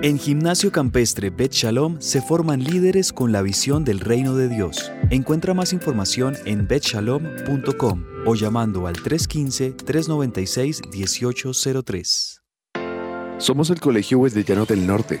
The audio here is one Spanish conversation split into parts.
En Gimnasio Campestre Bet Shalom se forman líderes con la visión del reino de Dios. Encuentra más información en betshalom.com o llamando al 315-396-1803. Somos el Colegio Wesleyano del Norte.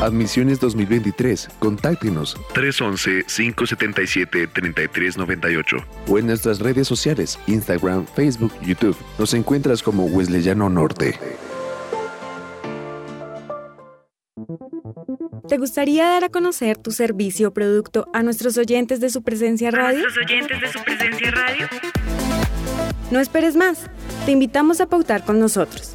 Admisiones 2023. Contáctenos 311-577-3398 o en nuestras redes sociales, Instagram, Facebook, YouTube. Nos encuentras como Wesleyano Norte. ¿Te gustaría dar a conocer tu servicio o producto a nuestros oyentes de su presencia radio? ¿A nuestros oyentes de su presencia radio? No esperes más. Te invitamos a pautar con nosotros.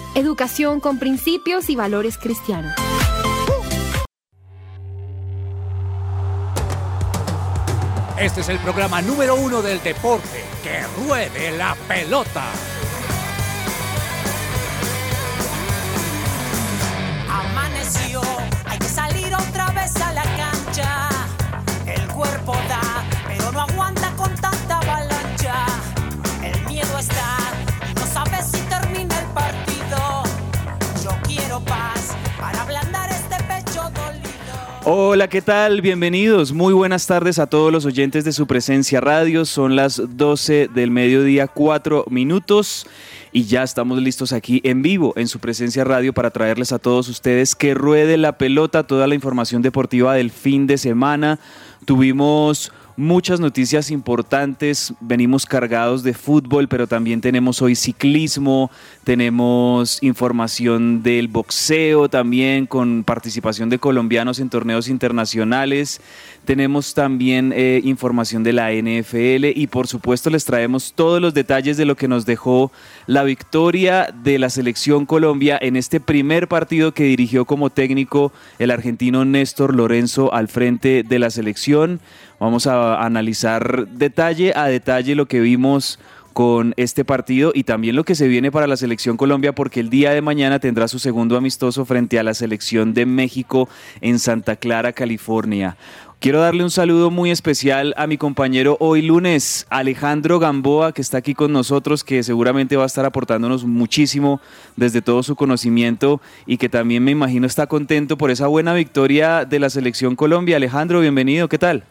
Educación con principios y valores cristianos. Este es el programa número uno del deporte. Que ruede la pelota. Amaneció, hay que salir otra vez a la cancha. El cuerpo da, Hola, ¿qué tal? Bienvenidos. Muy buenas tardes a todos los oyentes de su presencia radio. Son las 12 del mediodía, 4 minutos. Y ya estamos listos aquí en vivo en su presencia radio para traerles a todos ustedes que ruede la pelota, toda la información deportiva del fin de semana. Tuvimos muchas noticias importantes, venimos cargados de fútbol, pero también tenemos hoy ciclismo, tenemos información del boxeo también con participación de colombianos en torneos internacionales, tenemos también eh, información de la NFL y por supuesto les traemos todos los detalles de lo que nos dejó la victoria de la selección Colombia en este primer partido que dirigió como técnico el argentino Néstor Lorenzo al frente de la selección. Vamos a analizar detalle a detalle lo que vimos con este partido y también lo que se viene para la selección Colombia porque el día de mañana tendrá su segundo amistoso frente a la selección de México en Santa Clara, California. Quiero darle un saludo muy especial a mi compañero hoy lunes, Alejandro Gamboa, que está aquí con nosotros, que seguramente va a estar aportándonos muchísimo desde todo su conocimiento y que también me imagino está contento por esa buena victoria de la selección Colombia. Alejandro, bienvenido, ¿qué tal?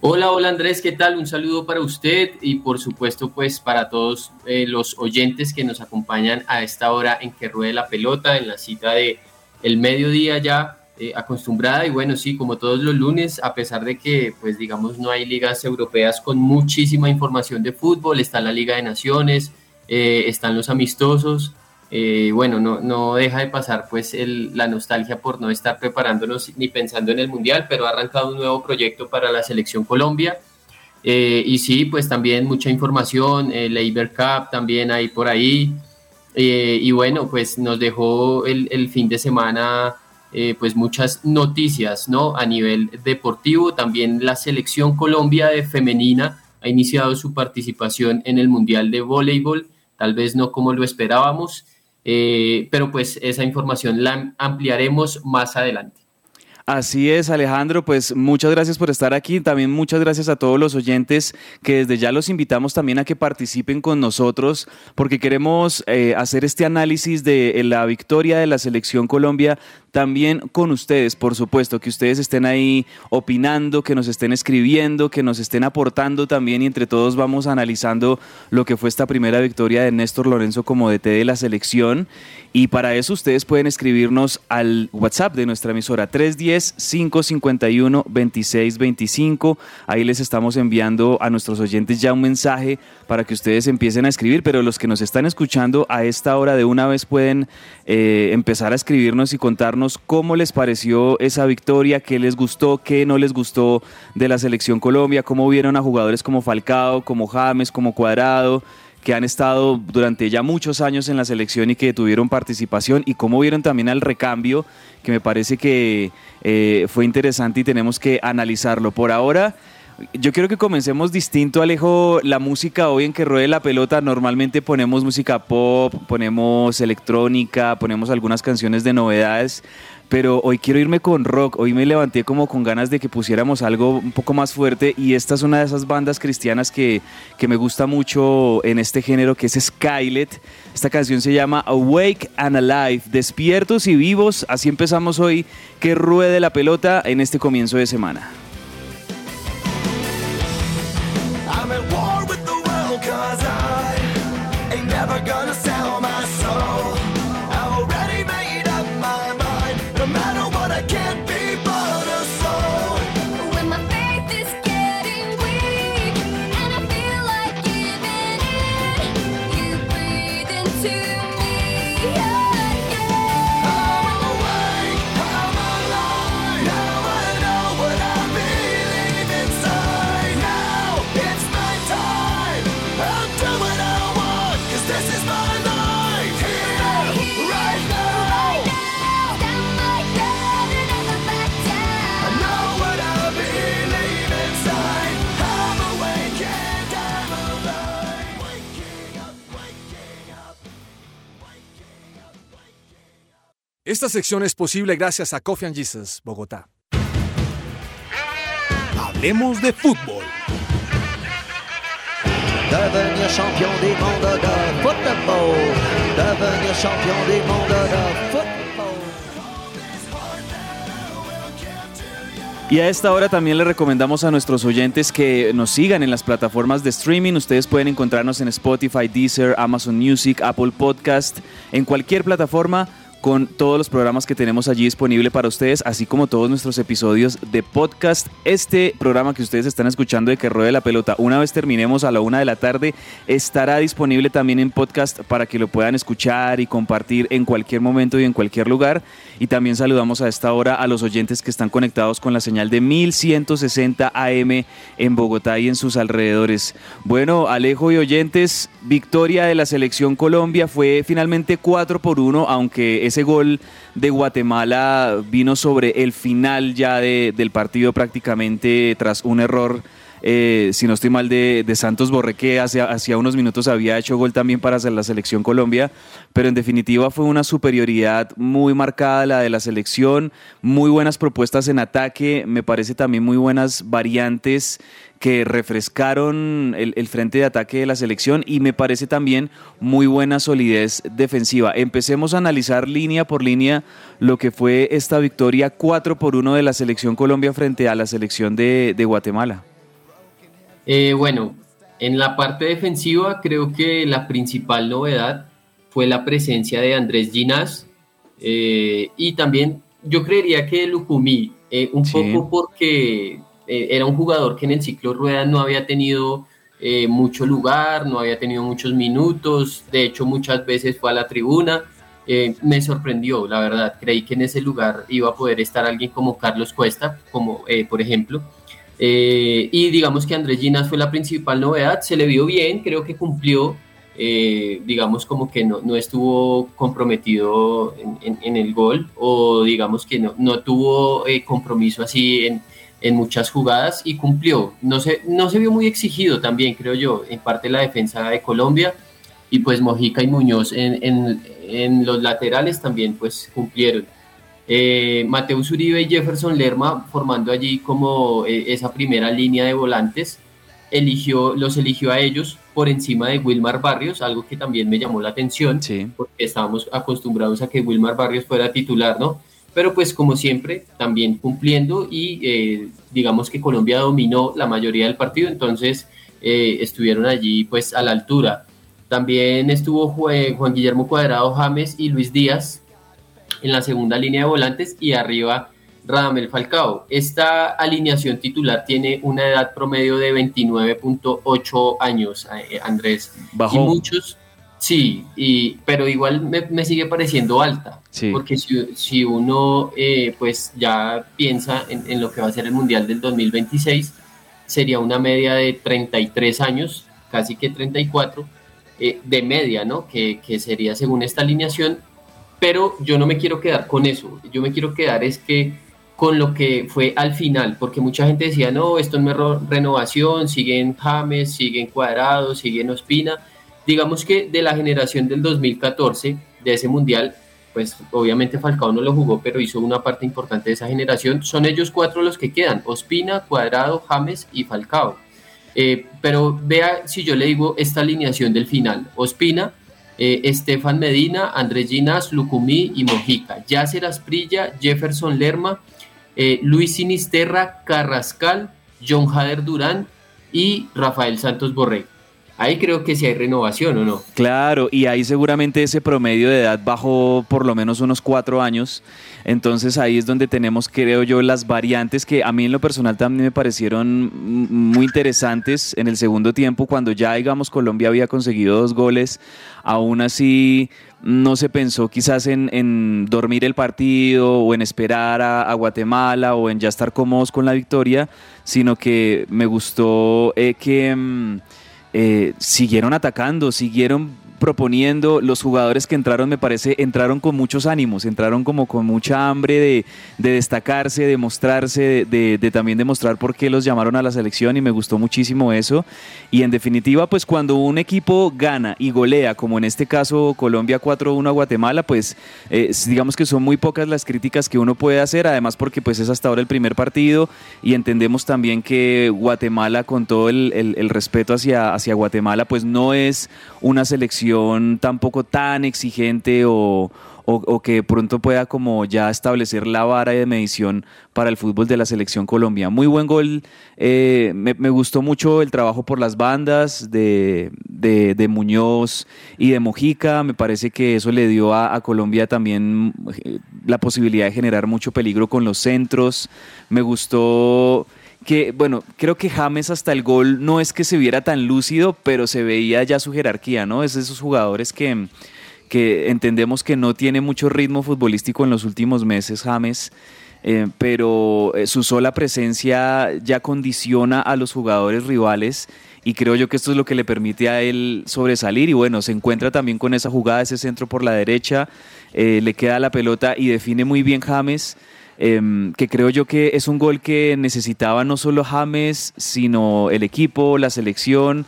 Hola, hola Andrés, ¿qué tal? Un saludo para usted y por supuesto pues para todos eh, los oyentes que nos acompañan a esta hora en que ruede la pelota, en la cita de el mediodía ya eh, acostumbrada y bueno, sí, como todos los lunes, a pesar de que pues digamos no hay ligas europeas con muchísima información de fútbol, está la Liga de Naciones, eh, están los amistosos, bueno, no, no deja de pasar pues la nostalgia por no estar preparándonos ni pensando en el Mundial, pero ha arrancado un nuevo proyecto para la selección Colombia. y sí, pues también mucha información, el Labor Cup también hay por ahí. y bueno, pues nos dejó el fin de semana eh, pues muchas noticias ¿no? a nivel deportivo. También la selección Colombia de femenina ha iniciado su participación en el Mundial de Voleibol, tal vez no como lo esperábamos, eh, pero pues esa información la ampliaremos más adelante. Así es, Alejandro, pues muchas gracias por estar aquí. También muchas gracias a todos los oyentes que desde ya los invitamos también a que participen con nosotros porque queremos eh, hacer este análisis de la victoria de la selección Colombia también con ustedes, por supuesto, que ustedes estén ahí opinando, que nos estén escribiendo, que nos estén aportando también y entre todos vamos analizando lo que fue esta primera victoria de Néstor Lorenzo como DT de la selección. Y para eso ustedes pueden escribirnos al WhatsApp de nuestra emisora 310-551-2625. Ahí les estamos enviando a nuestros oyentes ya un mensaje para que ustedes empiecen a escribir, pero los que nos están escuchando a esta hora de una vez pueden eh, empezar a escribirnos y contarnos cómo les pareció esa victoria, qué les gustó, qué no les gustó de la selección Colombia, cómo vieron a jugadores como Falcao, como James, como Cuadrado que han estado durante ya muchos años en la selección y que tuvieron participación y cómo vieron también al recambio, que me parece que eh, fue interesante y tenemos que analizarlo. Por ahora, yo quiero que comencemos distinto, Alejo. La música hoy en que ruede la pelota, normalmente ponemos música pop, ponemos electrónica, ponemos algunas canciones de novedades, pero hoy quiero irme con rock. Hoy me levanté como con ganas de que pusiéramos algo un poco más fuerte y esta es una de esas bandas cristianas que, que me gusta mucho en este género, que es Skylet. Esta canción se llama Awake and Alive, despiertos y vivos. Así empezamos hoy, que ruede la pelota en este comienzo de semana. Esta sección es posible gracias a Coffee and Jesus, Bogotá. Hablemos de fútbol. Devenir champion de. Devenir champion de. Y a esta hora también le recomendamos a nuestros oyentes que nos sigan en las plataformas de streaming. Ustedes pueden encontrarnos en Spotify, Deezer, Amazon Music, Apple Podcast, en cualquier plataforma con todos los programas que tenemos allí disponible para ustedes, así como todos nuestros episodios de podcast. Este programa que ustedes están escuchando de Que Ruede la Pelota, una vez terminemos a la una de la tarde, estará disponible también en podcast para que lo puedan escuchar y compartir en cualquier momento y en cualquier lugar. Y también saludamos a esta hora a los oyentes que están conectados con la señal de 1160 AM en Bogotá y en sus alrededores. Bueno, Alejo y oyentes, victoria de la selección Colombia fue finalmente 4 por 1, aunque ese gol de Guatemala vino sobre el final ya del partido prácticamente tras un error. Eh, si no estoy mal, de, Santos Borré, que hace, unos minutos había hecho gol también para la selección Colombia, pero en definitiva fue una superioridad muy marcada la de la selección, muy buenas propuestas en ataque, me parece también muy buenas variantes que refrescaron el, frente de ataque de la selección y me parece también muy buena solidez defensiva. Empecemos a analizar línea por línea lo que fue esta victoria 4 por 1 de la selección Colombia frente a la selección de, Guatemala. Eh, bueno, en la parte defensiva creo que la principal novedad fue la presencia de Andrés Ginás eh, y también yo creería que Lucumí, eh, un poco porque eh, era un jugador que en el ciclo rueda no había tenido eh, mucho lugar, no había tenido muchos minutos, de hecho muchas veces fue a la tribuna. me sorprendió, la verdad. Creí que en ese lugar iba a poder estar alguien como Carlos Cuesta, como por ejemplo. Y digamos que Andrés Ginas fue la principal novedad, se le vio bien, creo que cumplió eh, digamos como que no, no estuvo comprometido en, en, el gol o digamos que no, no tuvo eh, compromiso así en, en, muchas jugadas y cumplió. No se, no se vio muy exigido también, creo yo, en parte la defensa de Colombia y pues Mojica y Muñoz en, los laterales también pues cumplieron. Eh, Mateus Uribe y Jefferson Lerma formando allí como eh, esa primera línea de volantes eligió, los eligió a ellos por encima de Wilmar Barrios, algo que también me llamó la atención, porque estábamos acostumbrados a que Wilmar Barrios fuera titular, ¿no? Pero pues como siempre, también cumpliendo y eh, digamos que Colombia dominó la mayoría del partido, entonces eh, estuvieron allí pues a la altura. También estuvo Juan Guillermo Cuadrado James y Luis Díaz en la segunda línea de volantes y arriba Radamel Falcao. Esta alineación titular tiene una edad promedio de 29.8 años, eh, Andrés. Bajó. Y muchos, sí, y, pero igual me, sigue pareciendo alta. Porque si, uno eh, pues ya piensa en, lo que va a ser el Mundial del 2026, sería una media de 33 años, casi que 34, eh, de media, ¿no? Que, que sería según esta alineación. Pero yo no me quiero quedar con eso. Yo me quiero quedar es que con lo que fue al final, porque mucha gente decía, no, esto no es renovación, siguen James, siguen Cuadrado, siguen Ospina. Digamos que de la generación del 2014, de ese mundial, pues obviamente Falcao no lo jugó, pero hizo una parte importante de esa generación. Son ellos cuatro los que quedan, Ospina, Cuadrado, James y Falcao. Eh, pero vea si yo le digo esta alineación del final. Ospina, eh, Estefan Medina, Andrés Ginas, Lucumí y Mojica. Yacer Asprilla, Jefferson Lerma, eh, Luis Sinisterra, Carrascal, John Jader Durán y Rafael Santos Borré. Ahí creo que sí hay renovación, ¿o no? Claro, y ahí seguramente ese promedio de edad bajó por lo menos unos cuatro años. Entonces ahí es donde tenemos, creo yo, las variantes que a mí en lo personal también me parecieron muy interesantes en el segundo tiempo, cuando ya, digamos, Colombia había conseguido dos goles. Aún así, no se pensó quizás en, dormir el partido o en esperar a, Guatemala o en ya estar cómodos con la victoria, sino que me gustó eh, que mm, eh, siguieron atacando, siguieron proponiendo. Los jugadores que entraron, me parece, entraron con muchos ánimos, entraron como con mucha hambre de, destacarse, de mostrarse, de, también demostrar por qué los llamaron a la selección y me gustó muchísimo eso. Y en definitiva, pues cuando un equipo gana y golea, como en este caso Colombia 4-1 a Guatemala, pues eh, digamos que son muy pocas las críticas que uno puede hacer, además porque pues es hasta ahora el primer partido y entendemos también que Guatemala, con todo el, el respeto hacia, hacia Guatemala, pues no es una selección tampoco tan exigente o, que pronto pueda como ya establecer la vara de medición para el fútbol de la selección Colombia. Muy buen gol, eh, me, gustó mucho el trabajo por las bandas de, de, Muñoz y de Mojica, me parece que eso le dio a, a, Colombia también eh, la posibilidad de generar mucho peligro con los centros, me gustó que, bueno, creo que James hasta el gol no es que se viera tan lúcido, pero se veía ya su jerarquía, ¿no? Es de esos jugadores que, que entendemos que no tiene mucho ritmo futbolístico en los últimos meses, James. Eh, pero eh, su sola presencia ya condiciona a los jugadores rivales y creo yo que esto es lo que le permite a él sobresalir y bueno, se encuentra también con esa jugada, ese centro por la derecha, eh, le queda la pelota y define muy bien James. Em, que creo yo que es un gol que necesitaba no solo James, sino el equipo, la selección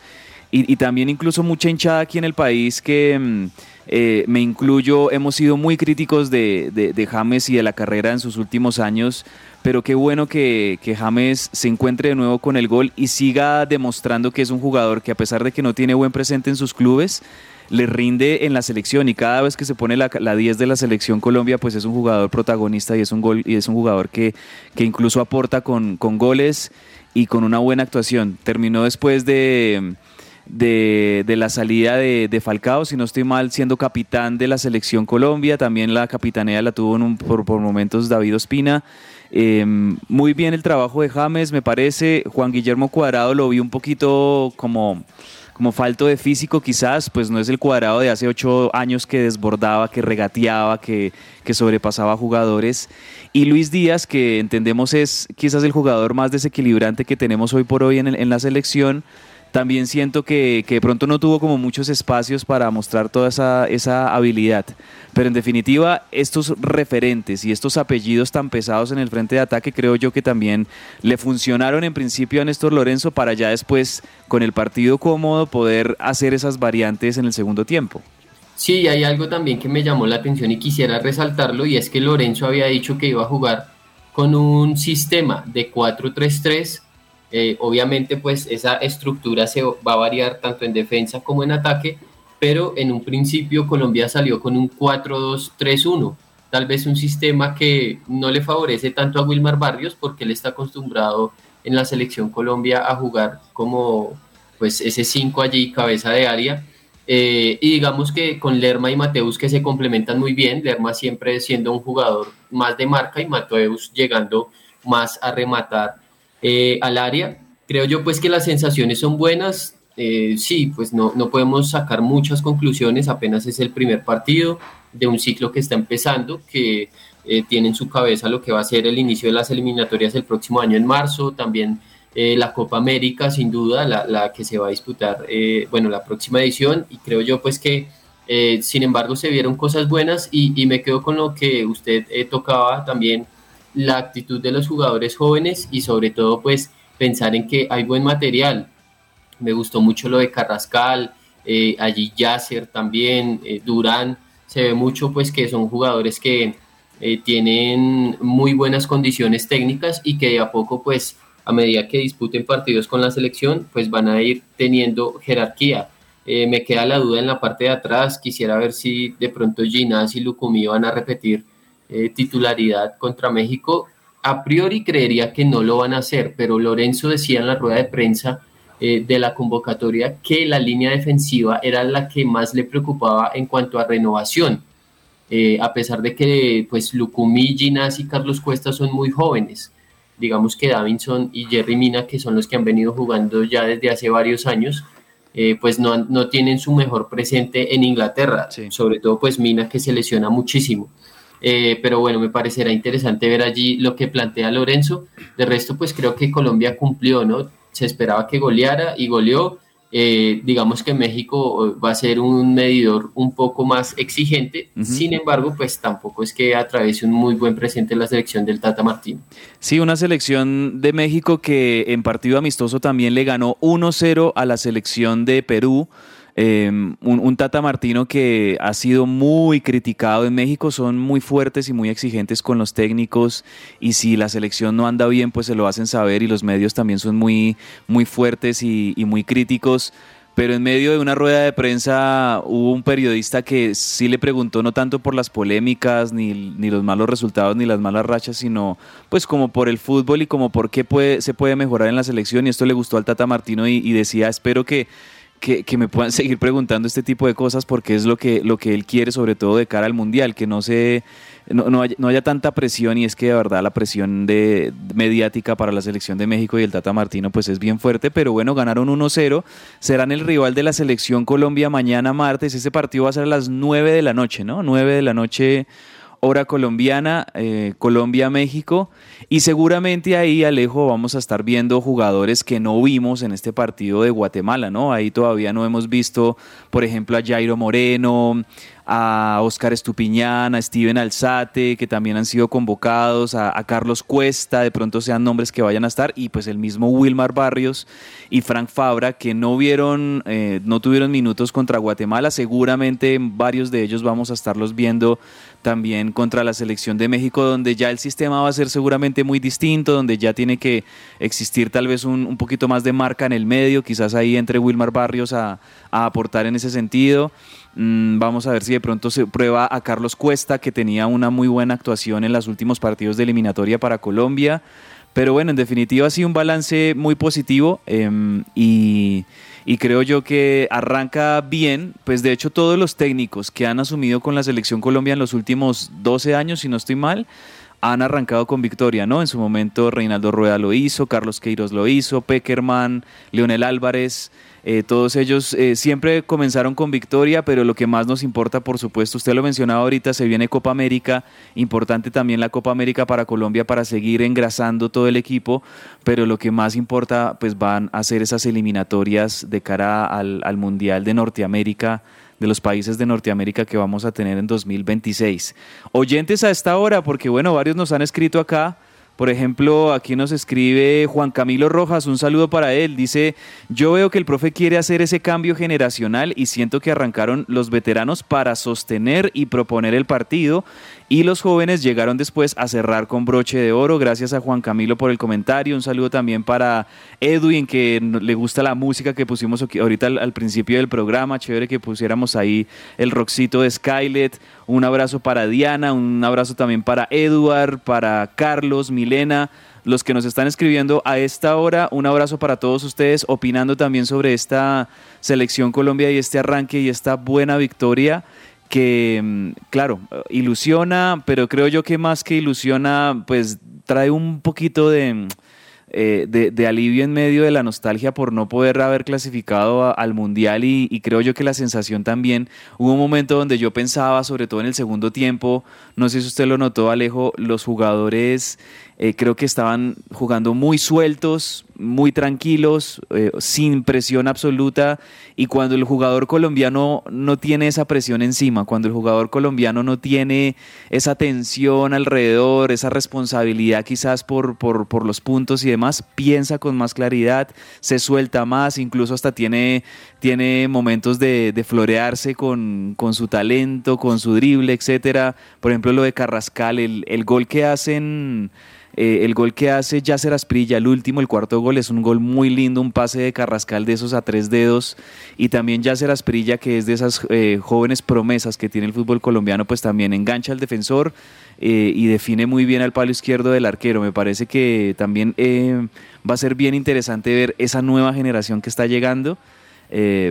y, también incluso mucha hinchada aquí en el país que em, eh, me incluyo, hemos sido muy críticos de, James y de la carrera en sus últimos años, pero qué bueno que, que, James se encuentre de nuevo con el gol y siga demostrando que es un jugador que a pesar de que no tiene buen presente en sus clubes, le rinde en la selección y cada vez que se pone la, 10 de la selección Colombia, pues es un jugador protagonista y es un, gol, y es un jugador que, que incluso aporta con, con goles y con una buena actuación. Terminó después de de, la salida de, Falcao, si no estoy mal, siendo capitán de la selección Colombia. También la capitanea la tuvo un, por, por, momentos David Ospina. Eh, muy bien el trabajo de James, me parece. Juan Guillermo Cuadrado lo vi un poquito como como falto de físico quizás, pues no es el cuadrado de hace ocho años que desbordaba, que regateaba, que, que sobrepasaba jugadores. Y Luis Díaz, que entendemos es quizás el jugador más desequilibrante que tenemos hoy por hoy en, en la selección, también siento que, de pronto no tuvo como muchos espacios para mostrar toda esa, esa, habilidad. Pero en definitiva, estos referentes y estos apellidos tan pesados en el frente de ataque creo yo que también le funcionaron en principio a Néstor Lorenzo para ya después, con el partido cómodo, poder hacer esas variantes en el segundo tiempo. Sí, hay algo también que me llamó la atención y quisiera resaltarlo y es que Lorenzo había dicho que iba a jugar con un sistema de 4-3-3 eh, obviamente, pues esa estructura se va a variar tanto en defensa como en ataque, pero en un principio Colombia salió con un 4-2-3-1, tal vez un sistema que no le favorece tanto a Wilmar Barrios porque él está acostumbrado en la selección Colombia a jugar como pues ese 5 allí, cabeza de área. Eh, y digamos que con Lerma y Mateus que se complementan muy bien, Lerma siempre siendo un jugador más de marca y Mateus llegando más a rematar eh, al área. Creo yo pues que las sensaciones son buenas. Eh, sí, pues no, no podemos sacar muchas conclusiones, apenas es el primer partido de un ciclo que está empezando, que eh, tiene en su cabeza lo que va a ser el inicio de las eliminatorias el próximo año en marzo, también eh, la Copa América, sin duda, la, la que se va a disputar, eh, bueno, la próxima edición, y creo yo pues que, eh, sin embargo, se vieron cosas buenas y, y me quedo con lo que usted tocaba también la actitud de los jugadores jóvenes y sobre todo pues pensar en que hay buen material. Me gustó mucho lo de Carrascal, eh, allí Yasser también, eh, Durán, se ve mucho pues que son jugadores que eh, tienen muy buenas condiciones técnicas y que de a poco pues a medida que disputen partidos con la selección pues van a ir teniendo jerarquía. me queda la duda en la parte de atrás, quisiera ver si de pronto Ginás y Lucumí van a repetir eh, titularidad contra México, a priori creería que no lo van a hacer, pero Lorenzo decía en la rueda de prensa eh, de la convocatoria que la línea defensiva era la que más le preocupaba en cuanto a renovación, eh, a pesar de que pues Lucumí, Ginás y Carlos Cuesta son muy jóvenes. Digamos que Davinson y Jerry Mina, que son los que han venido jugando ya desde hace varios años, eh, pues no, no, tienen su mejor presente en Inglaterra, sí. sobre todo pues Mina que se lesiona muchísimo. Eh, pero bueno, me parecerá interesante ver allí lo que plantea Lorenzo. De resto, pues creo que Colombia cumplió, ¿no? Se esperaba que goleara y goleó. Eh, digamos que México va a ser un medidor un poco más exigente, uh -huh. sin embargo, pues tampoco es que atraviese un muy buen presente la selección del Tata Martino. Sí, una selección de México que en partido amistoso también le ganó 1-0 a la selección de Perú. Eh, un, un, Tata Martino que ha sido muy criticado en México, son muy fuertes y muy exigentes con los técnicos y si la selección no anda bien pues se lo hacen saber y los medios también son muy, muy fuertes y, muy críticos. Pero en medio de una rueda de prensa hubo un periodista que sí le preguntó no tanto por las polémicas, ni, ni los malos resultados, ni las malas rachas, sino pues como por el fútbol y como por qué se puede mejorar en la selección. Y esto le gustó al Tata Martino y decía, espero que que, que, me puedan seguir preguntando este tipo de cosas porque es lo que, lo que él quiere, sobre todo de cara al Mundial, que no, se, no, no, haya, no haya tanta presión y es que de verdad la presión de, mediática para la selección de México y el Tata Martino pues es bien fuerte, pero bueno, ganaron 1-0, serán el rival de la selección Colombia mañana martes, ese partido va a ser a las 9 de la noche, ¿no? 9 de la noche hora colombiana, eh, Colombia-México. Y seguramente ahí, Alejo, vamos a estar viendo jugadores que no vimos en este partido de Guatemala, ¿no? Ahí todavía no hemos visto, por ejemplo, a Jairo Moreno, a Oscar Estupiñán, a Steven Alzate, que también han sido convocados, a, Carlos Cuesta, de pronto sean nombres que vayan a estar, y pues el mismo Wilmar Barrios y Frank Fabra, que no vieron, eh, no tuvieron minutos contra Guatemala, seguramente varios de ellos vamos a estarlos viendo también contra la selección de México, donde ya el sistema va a ser seguramente muy distinto, donde ya tiene que existir tal vez un, un poquito más de marca en el medio, quizás ahí entre Wilmar Barrios a, aportar en ese sentido. Mm, vamos a ver si de pronto se prueba a Carlos Cuesta, que tenía una muy buena actuación en los últimos partidos de eliminatoria para Colombia. Pero bueno, en definitiva ha sido un balance muy positivo em, y, y creo yo que arranca bien, pues de hecho todos los técnicos que han asumido con la selección Colombia en los últimos 12 años, si no estoy mal, han arrancado con victoria, ¿no? En su momento Reinaldo Rueda lo hizo, Carlos Queiroz lo hizo, Peckerman, Leonel Álvarez, eh, todos ellos eh, siempre comenzaron con victoria, pero lo que más nos importa, por supuesto, usted lo mencionaba ahorita, se viene Copa América, importante también la Copa América para Colombia para seguir engrasando todo el equipo, pero lo que más importa, pues van a ser esas eliminatorias de cara al, al Mundial de Norteamérica de los países de Norteamérica que vamos a tener en 2026. Oyentes a esta hora, porque bueno, varios nos han escrito acá por ejemplo, aquí nos escribe Juan Camilo Rojas, un saludo para él. Dice, yo veo que el profe quiere hacer ese cambio generacional y siento que arrancaron los veteranos para sostener y proponer el partido y los jóvenes llegaron después a cerrar con broche de oro. Gracias a Juan Camilo por el comentario. Un saludo también para Edwin, que le gusta la música que pusimos ahorita al, principio del programa. Chévere que pusiéramos ahí el roxito de Skylet. Un abrazo para Diana, un abrazo también para Edward, para Carlos, Milena los que nos están escribiendo a esta hora. Un abrazo para todos ustedes, opinando también sobre esta selección Colombia y este arranque y esta buena victoria que, mm, claro, ilusiona, pero creo yo que más que ilusiona, pues trae un poquito de, mm, eh, de, alivio en medio de la nostalgia por no poder haber clasificado al Mundial y, y, creo yo que la sensación también, hubo un momento donde yo pensaba, sobre todo en el segundo tiempo, no sé si usted lo notó Alejo, los jugadores eh, creo que estaban jugando muy sueltos, muy tranquilos, eh, sin presión absoluta. Y cuando el jugador colombiano no tiene esa presión encima, cuando el jugador colombiano no tiene esa tensión alrededor, esa responsabilidad quizás por, por, los puntos y demás, piensa con más claridad, se suelta más, incluso hasta tiene, tiene momentos de, florearse con, con, su talento, con su drible, etcétera. Por ejemplo, lo de Carrascal, el, el gol que hacen eh, el gol que hace Yasser Asprilla, el último, el cuarto gol, es un gol muy lindo, un pase de Carrascal de esos a tres dedos. Y también Yasser Asprilla, que es de esas eh, jóvenes promesas que tiene el fútbol colombiano, pues también engancha al defensor eh, y define muy bien al palo izquierdo del arquero. Me parece que también va a ser bien interesante ver esa nueva generación que está llegando.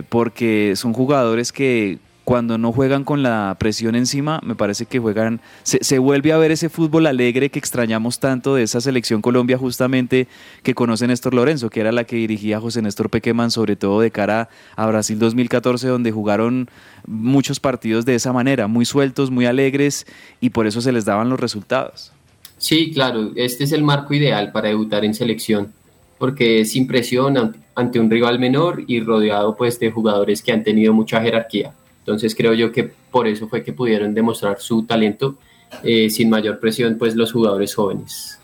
Porque son jugadores que cuando no juegan con la presión encima, me parece que juegan, se, vuelve a ver ese fútbol alegre que extrañamos tanto de esa selección Colombia justamente que conoce Néstor Lorenzo, que era la que dirigía José Néstor Pequeman, sobre todo de cara a Brasil 2014, donde jugaron muchos partidos de esa manera, muy sueltos, muy alegres, y por eso se les daban los resultados. Sí, claro, este es el marco ideal para debutar en selección, porque sin presión ante un rival menor y rodeado pues de jugadores que han tenido mucha jerarquía. Entonces creo yo que por eso fue que pudieron demostrar su talento eh, sin mayor presión pues los jugadores jóvenes.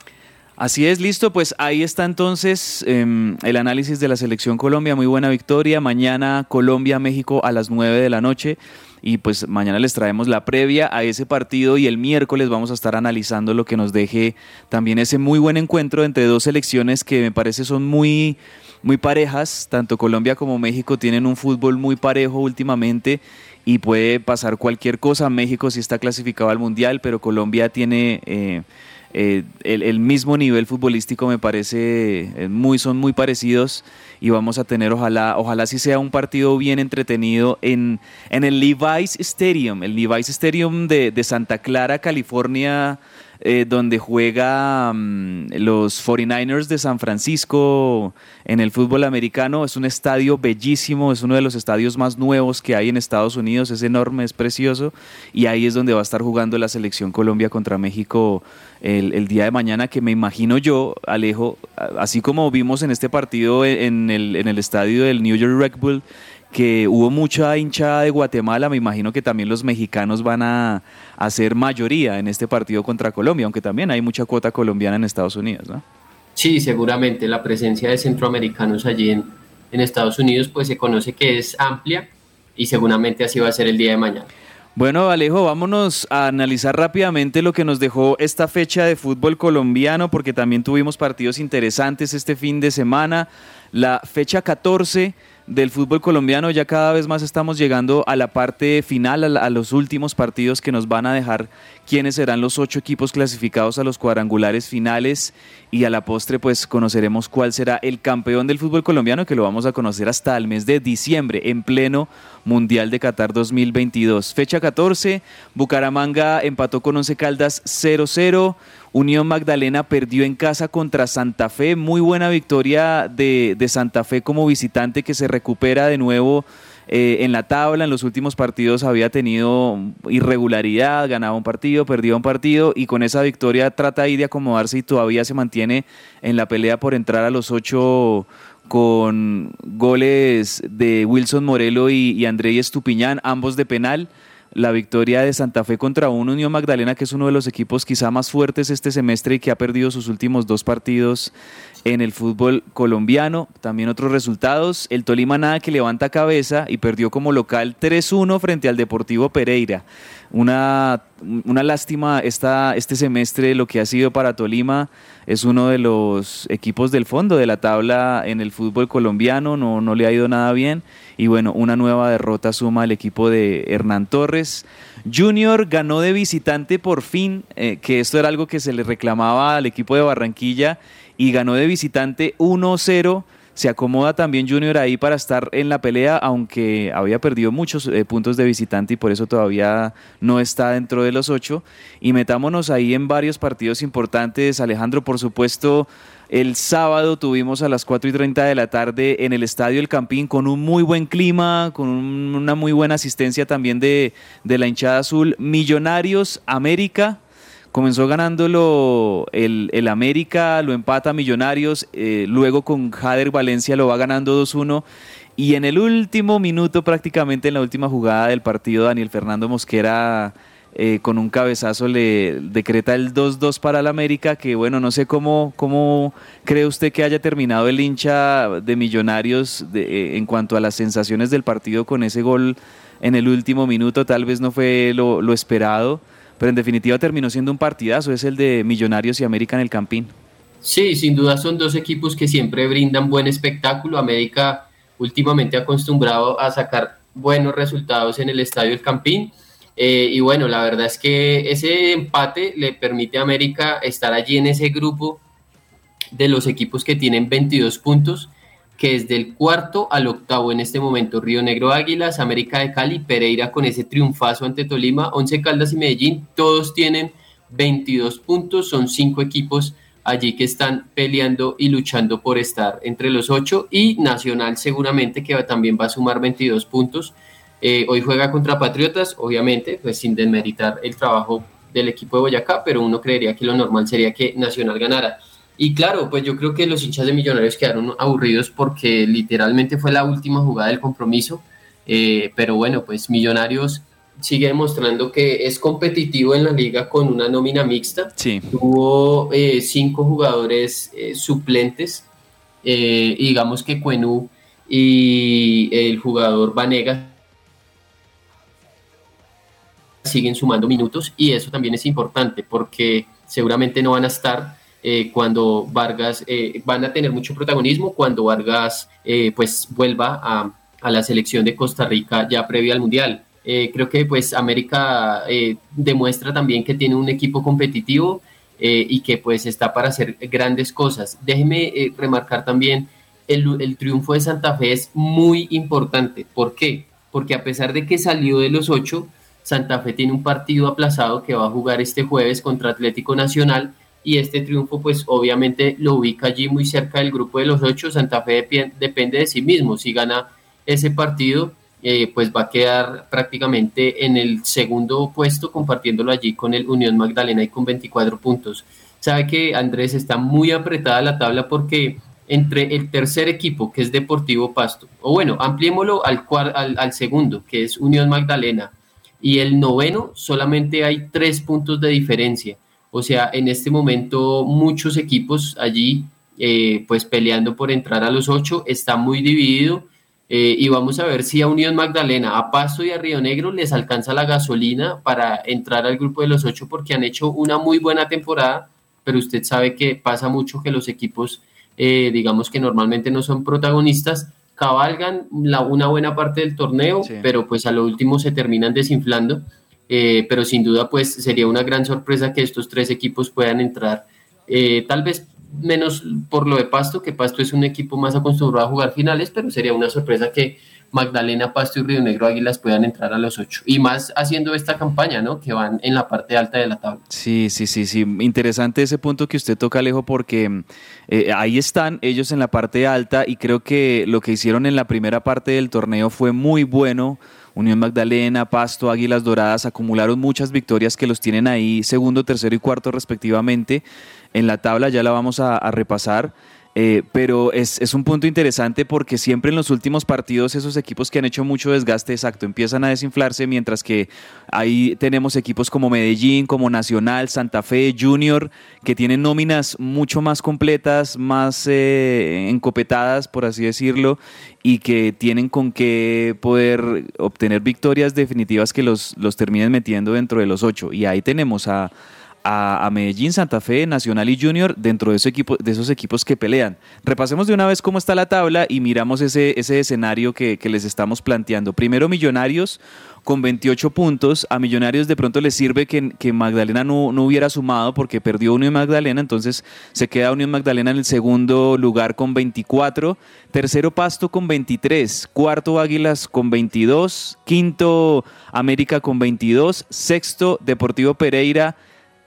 Así es, listo, pues ahí está entonces em, el análisis de la selección Colombia, muy buena victoria, mañana Colombia-México a las 9 de la noche. Y pues mañana les traemos la previa a ese partido y el miércoles vamos a estar analizando lo que nos deje también ese muy buen encuentro entre dos selecciones que me parece son muy muy parejas, tanto Colombia como México tienen un fútbol muy parejo últimamente y puede pasar cualquier cosa. México sí está clasificado al Mundial, pero Colombia tiene eh, eh, el, mismo nivel futbolístico, me parece, eh, muy, son muy parecidos y vamos a tener, ojalá, ojalá sí sea un partido bien entretenido en, en el Levi's Stadium, el Levi's Stadium de, de Santa Clara, California eh, donde juega mm, los 49ers de San Francisco en el fútbol americano. Es un estadio bellísimo, es uno de los estadios más nuevos que hay en Estados Unidos, es enorme, es precioso, y ahí es donde va a estar jugando la selección Colombia contra México el, día de mañana, que me imagino yo, Alejo, así como vimos en este partido en el, en el estadio del New York Red Bull, que hubo mucha hinchada de Guatemala, me imagino que también los mexicanos van a, hacer mayoría en este partido contra Colombia, aunque también hay mucha cuota colombiana en Estados Unidos, ¿no? Sí, seguramente la presencia de centroamericanos allí en, en Estados Unidos pues se conoce que es amplia y seguramente así va a ser el día de mañana. Bueno, Alejo, vámonos a analizar rápidamente lo que nos dejó esta fecha de fútbol colombiano, porque también tuvimos partidos interesantes este fin de semana. La fecha 14 del fútbol colombiano. Ya cada vez más estamos llegando a la parte final, a, los últimos partidos que nos van a dejar quiénes serán los ocho equipos clasificados a los cuadrangulares finales y a la postre pues conoceremos cuál será el campeón del fútbol colombiano que lo vamos a conocer hasta el mes de diciembre en pleno Mundial de Qatar 2022. Fecha 14, Bucaramanga empató con Once Caldas 0-0. Unión Magdalena perdió en casa contra Santa Fe. Muy buena victoria de, Santa Fe como visitante que se recupera de nuevo eh, en la tabla. En los últimos partidos había tenido irregularidad, ganaba un partido, perdía un partido y con esa victoria trata ahí de acomodarse y todavía se mantiene en la pelea por entrar a los ocho con goles de Wilson Morelo y, y André Estupiñán, ambos de penal la victoria de Santa Fe contra un Unión Magdalena, que es uno de los equipos quizá más fuertes este semestre y que ha perdido sus últimos dos partidos en el fútbol colombiano. También otros resultados, el Tolima nada que levanta cabeza y perdió como local 3-1 frente al Deportivo Pereira. Una, una lástima esta, este semestre lo que ha sido para Tolima. Es uno de los equipos del fondo de la tabla en el fútbol colombiano, no, no le ha ido nada bien. Y bueno, una nueva derrota suma al equipo de Hernán Torres. Junior ganó de visitante por fin, eh, que esto era algo que se le reclamaba al equipo de Barranquilla, y ganó de visitante 1-0 se acomoda también Junior ahí para estar en la pelea, aunque había perdido muchos eh, puntos de visitante y por eso todavía no está dentro de los ocho. Y metámonos ahí en varios partidos importantes. Alejandro, por supuesto, el sábado tuvimos a las 4 y 30 de la tarde en el Estadio El Campín con un muy buen clima, con una muy buena asistencia también de, de la hinchada azul. Millonarios América Comenzó ganándolo el, el América, lo empata Millonarios, eh, luego con Jader Valencia lo va ganando 2-1 y en el último minuto, prácticamente en la última jugada del partido, Daniel Fernando Mosquera eh, con un cabezazo le decreta el 2-2 para el América, que bueno, no sé cómo, cómo cree usted que haya terminado el hincha de Millonarios eh, en cuanto a las sensaciones del partido con ese gol en el último minuto, tal vez no fue lo, esperado pero en definitiva terminó siendo un partidazo, es el de Millonarios y América en el Campín. Sí, sin duda son dos equipos que siempre brindan buen espectáculo. América últimamente acostumbrado a sacar buenos resultados en el Estadio El Campín. Eh, y bueno, la verdad es que ese empate le permite a América estar allí en ese grupo de los equipos que tienen 22 puntos que es del cuarto al octavo en este momento. Río Negro Águilas, América de Cali, Pereira con ese triunfazo ante Tolima, Once Caldas y Medellín, todos tienen 22 puntos, son cinco equipos allí que están peleando y luchando por estar entre los ocho y Nacional seguramente que también va a sumar 22 puntos. Eh, hoy juega contra Patriotas, obviamente, pues sin desmeritar el trabajo del equipo de Boyacá, pero uno creería que lo normal sería que Nacional ganara. Y claro, pues yo creo que los hinchas de Millonarios quedaron aburridos porque literalmente fue la última jugada del compromiso. Eh, pero bueno, pues Millonarios sigue demostrando que es competitivo en la liga con una nómina mixta. Sí. Tuvo eh, cinco jugadores eh, suplentes. digamos que Cuenú y el jugador Vanegas siguen sumando minutos y eso también es importante porque seguramente no van a estar eh, cuando Vargas eh, van a tener mucho protagonismo cuando Vargas eh, pues vuelva a, a, la selección de Costa Rica ya previa al Mundial. creo que pues América demuestra también que tiene un equipo competitivo y que pues está para hacer grandes cosas. Déjeme remarcar también el, el triunfo de Santa Fe es muy importante. ¿Por qué? Porque a pesar de que salió de los ocho, Santa Fe tiene un partido aplazado que va a jugar este jueves contra Atlético Nacional y este triunfo pues obviamente lo ubica allí muy cerca del grupo de los ocho. Santa Fe depende de sí mismo. Si gana ese partido, eh, pues va a quedar prácticamente en el segundo puesto compartiéndolo allí con el Unión Magdalena y con 24 puntos. Sabe que Andrés está muy apretada la tabla porque entre el tercer equipo, que es Deportivo Pasto, o bueno, ampliémoslo al, al, al segundo, que es Unión Magdalena, y el noveno, solamente hay tres puntos de diferencia. O sea, en este momento muchos equipos allí eh, pues peleando por entrar a los ocho, está muy dividido eh, y vamos a ver si a Unión Magdalena, a Pasto y a Río Negro les alcanza la gasolina para entrar al grupo de los ocho porque han hecho una muy buena temporada, pero usted sabe que pasa mucho que los equipos, eh, digamos que normalmente no son protagonistas, cabalgan la, una buena parte del torneo, pero pues a lo último se terminan desinflando. Eh, pero sin duda pues sería una gran sorpresa que estos tres equipos puedan entrar, eh, tal vez menos por lo de Pasto, que Pasto es un equipo más acostumbrado a jugar finales, pero sería una sorpresa que Magdalena, Pasto y Río Negro Águilas puedan entrar a los ocho. Y más haciendo esta campaña, ¿no? Que van en la parte alta de la tabla. Sí, sí, sí, sí. Interesante ese punto que usted toca, Alejo, porque eh, ahí están ellos en la parte alta y creo que lo que hicieron en la primera parte del torneo fue muy bueno. Unión Magdalena, Pasto, Águilas Doradas acumularon muchas victorias que los tienen ahí segundo, tercero y cuarto respectivamente. En la tabla ya la vamos a repasar. Eh, pero es, es, un punto interesante porque siempre en los últimos partidos esos equipos que han hecho mucho desgaste exacto empiezan a desinflarse, mientras que ahí tenemos equipos como Medellín, como Nacional, Santa Fe, Junior, que tienen nóminas mucho más completas, más eh, encopetadas, por así decirlo, y que tienen con qué poder obtener victorias definitivas que los, los terminen metiendo dentro de los ocho. Y ahí tenemos a a, Medellín, Santa Fe, Nacional y Junior dentro de, equipo, de esos equipos que pelean. Repasemos de una vez cómo está la tabla y miramos ese, ese escenario que, les estamos planteando. Primero Millonarios con 28 puntos. A Millonarios de pronto les sirve que, que Magdalena no, hubiera sumado porque perdió Unión Magdalena, entonces se queda Unión Magdalena en el segundo lugar con 24. Tercero Pasto con 23. Cuarto Águilas con 22. Quinto América con 22. Sexto Deportivo Pereira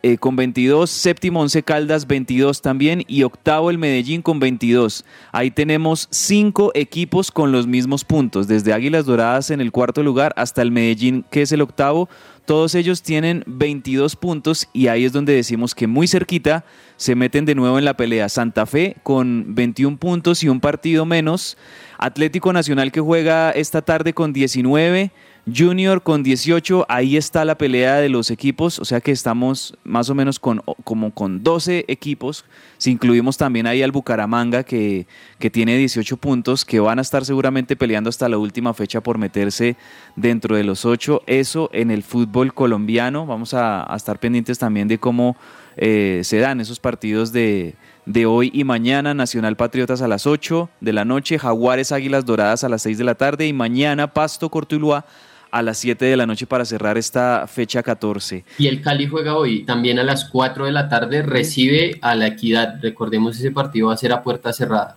eh, con 22, séptimo Once Caldas 22 también y octavo el Medellín con 22. Ahí tenemos cinco equipos con los mismos puntos, desde Águilas Doradas en el cuarto lugar hasta el Medellín que es el octavo. Todos ellos tienen 22 puntos y ahí es donde decimos que muy cerquita se meten de nuevo en la pelea. Santa Fe con 21 puntos y un partido menos. Atlético Nacional que juega esta tarde con 19. Junior con 18, ahí está la pelea de los equipos, o sea que estamos más o menos con, como con 12 equipos, si incluimos también ahí al Bucaramanga que, que tiene 18 puntos, que van a estar seguramente peleando hasta la última fecha por meterse dentro de los 8, eso en el fútbol colombiano, vamos a, estar pendientes también de cómo eh, se dan esos partidos de, de hoy y mañana, Nacional Patriotas a las 8 de la noche, Jaguares Águilas Doradas a las 6 de la tarde y mañana Pasto Cortuluá a las 7 de la noche para cerrar esta fecha 14. Y el Cali juega hoy también a las 4 de la tarde, recibe a la Equidad. Recordemos ese partido va a ser a puerta cerrada.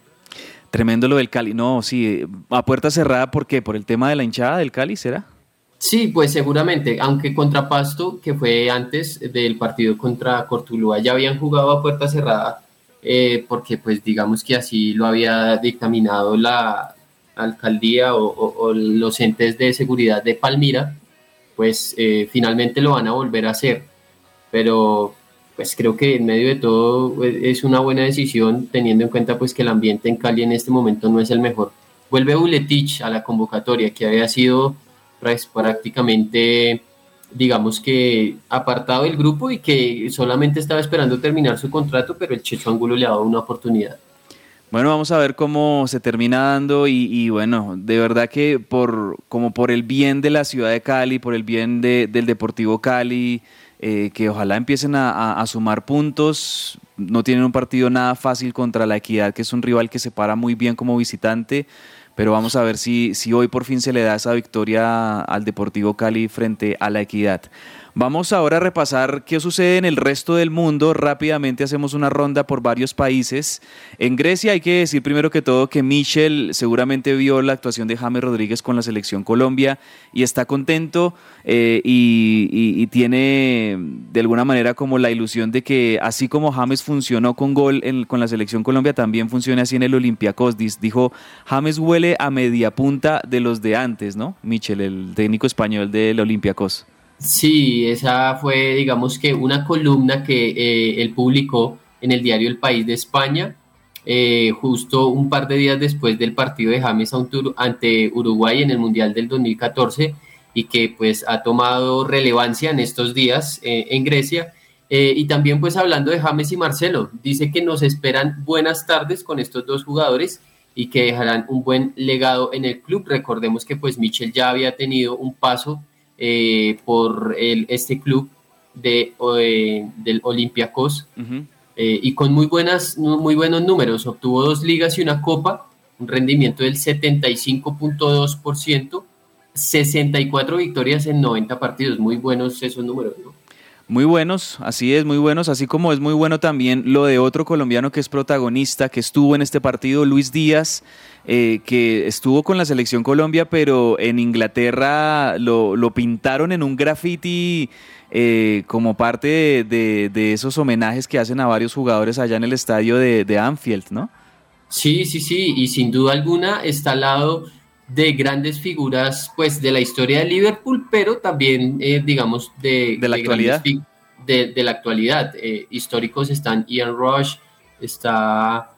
Tremendo lo del Cali. No, sí, a puerta cerrada, ¿por qué? ¿Por el tema de la hinchada del Cali, será? Sí, pues seguramente, aunque contra Pasto, que fue antes del partido contra Cortuluá, ya habían jugado a puerta cerrada, eh, porque pues digamos que así lo había dictaminado la, alcaldía o, los entes de seguridad de Palmira, pues eh, finalmente lo van a volver a hacer. Pero pues creo que en medio de todo eh, es una buena decisión teniendo en cuenta pues que el ambiente en Cali en este momento no es el mejor. Vuelve Buletich a la convocatoria que había sido pues, prácticamente digamos que apartado del grupo y que solamente estaba esperando terminar su contrato, pero el Checho Angulo le ha dado una oportunidad. Bueno, vamos a ver cómo se termina dando y, bueno, de verdad que por como por el bien de la ciudad de Cali, por el bien del Deportivo Cali, eh, que ojalá empiecen a, sumar puntos. No tienen un partido nada fácil contra la Equidad, que es un rival que se para muy bien como visitante, pero vamos a ver si, si hoy por fin se le da esa victoria al Deportivo Cali frente a la Equidad. Vamos ahora a repasar qué sucede en el resto del mundo. Rápidamente hacemos una ronda por varios países. En Grecia hay que decir primero que todo que Michel seguramente vio la actuación de James Rodríguez con la selección Colombia y está contento eh, y, tiene de alguna manera como la ilusión de que así como James funcionó con gol con la selección Colombia, también funcione así en el Olympiacos. Dijo, James huele a media punta de los de antes, ¿no? Michel, el técnico español del Olympiacos. Sí, esa fue, digamos que, una columna que eh, él publicó en el diario El País de España, eh, justo un par de días después del partido de James ante Uruguay en el Mundial del 2014 y que pues ha tomado relevancia en estos días eh, en Grecia. y también pues hablando de James y Marcelo, dice que nos esperan buenas tardes con estos dos jugadores y que dejarán un buen legado en el club. Recordemos que pues Michel ya había tenido un paso eh, por el, este club de, eh, del Olympiacos eh, y con muy, buenas, muy buenos números. Obtuvo dos ligas y una copa un rendimiento del 75.2%, 64 victorias en 90 partidos, muy buenos esos números, ¿no? Muy buenos, así es, muy buenos, así como es muy bueno también lo de otro colombiano que es protagonista, que estuvo en este partido, Luis Díaz, eh, que estuvo con la selección Colombia, pero en Inglaterra lo, pintaron en un graffiti eh, como parte de, esos homenajes que hacen a varios jugadores allá en el estadio de, de Anfield, ¿no? Sí, sí, sí, y sin duda alguna está al lado de grandes figuras pues de la historia de Liverpool, pero también eh, digamos de, de la actualidad. De, la actualidad. Eh, históricos están Ian Rush, está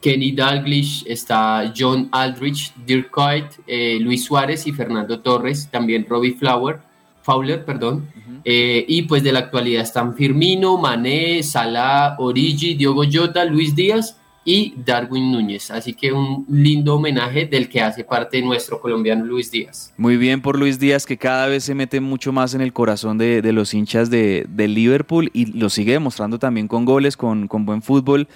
Kenny Dalglish, está John Aldrich, Dirk Kuyt, eh, Luis Suárez y Fernando Torres, también Robbie Flower, Fowler, perdón. y pues de la actualidad están Firmino, Mané, Salah, Origi, Diogo Jota, Luis Díaz y Darwin Núñez. Así que un lindo homenaje del que hace parte nuestro colombiano Luis Díaz. Muy bien por Luis Díaz, que cada vez se mete mucho más en el corazón de, los hinchas de, Liverpool y lo sigue demostrando también con goles, con, con buen fútbol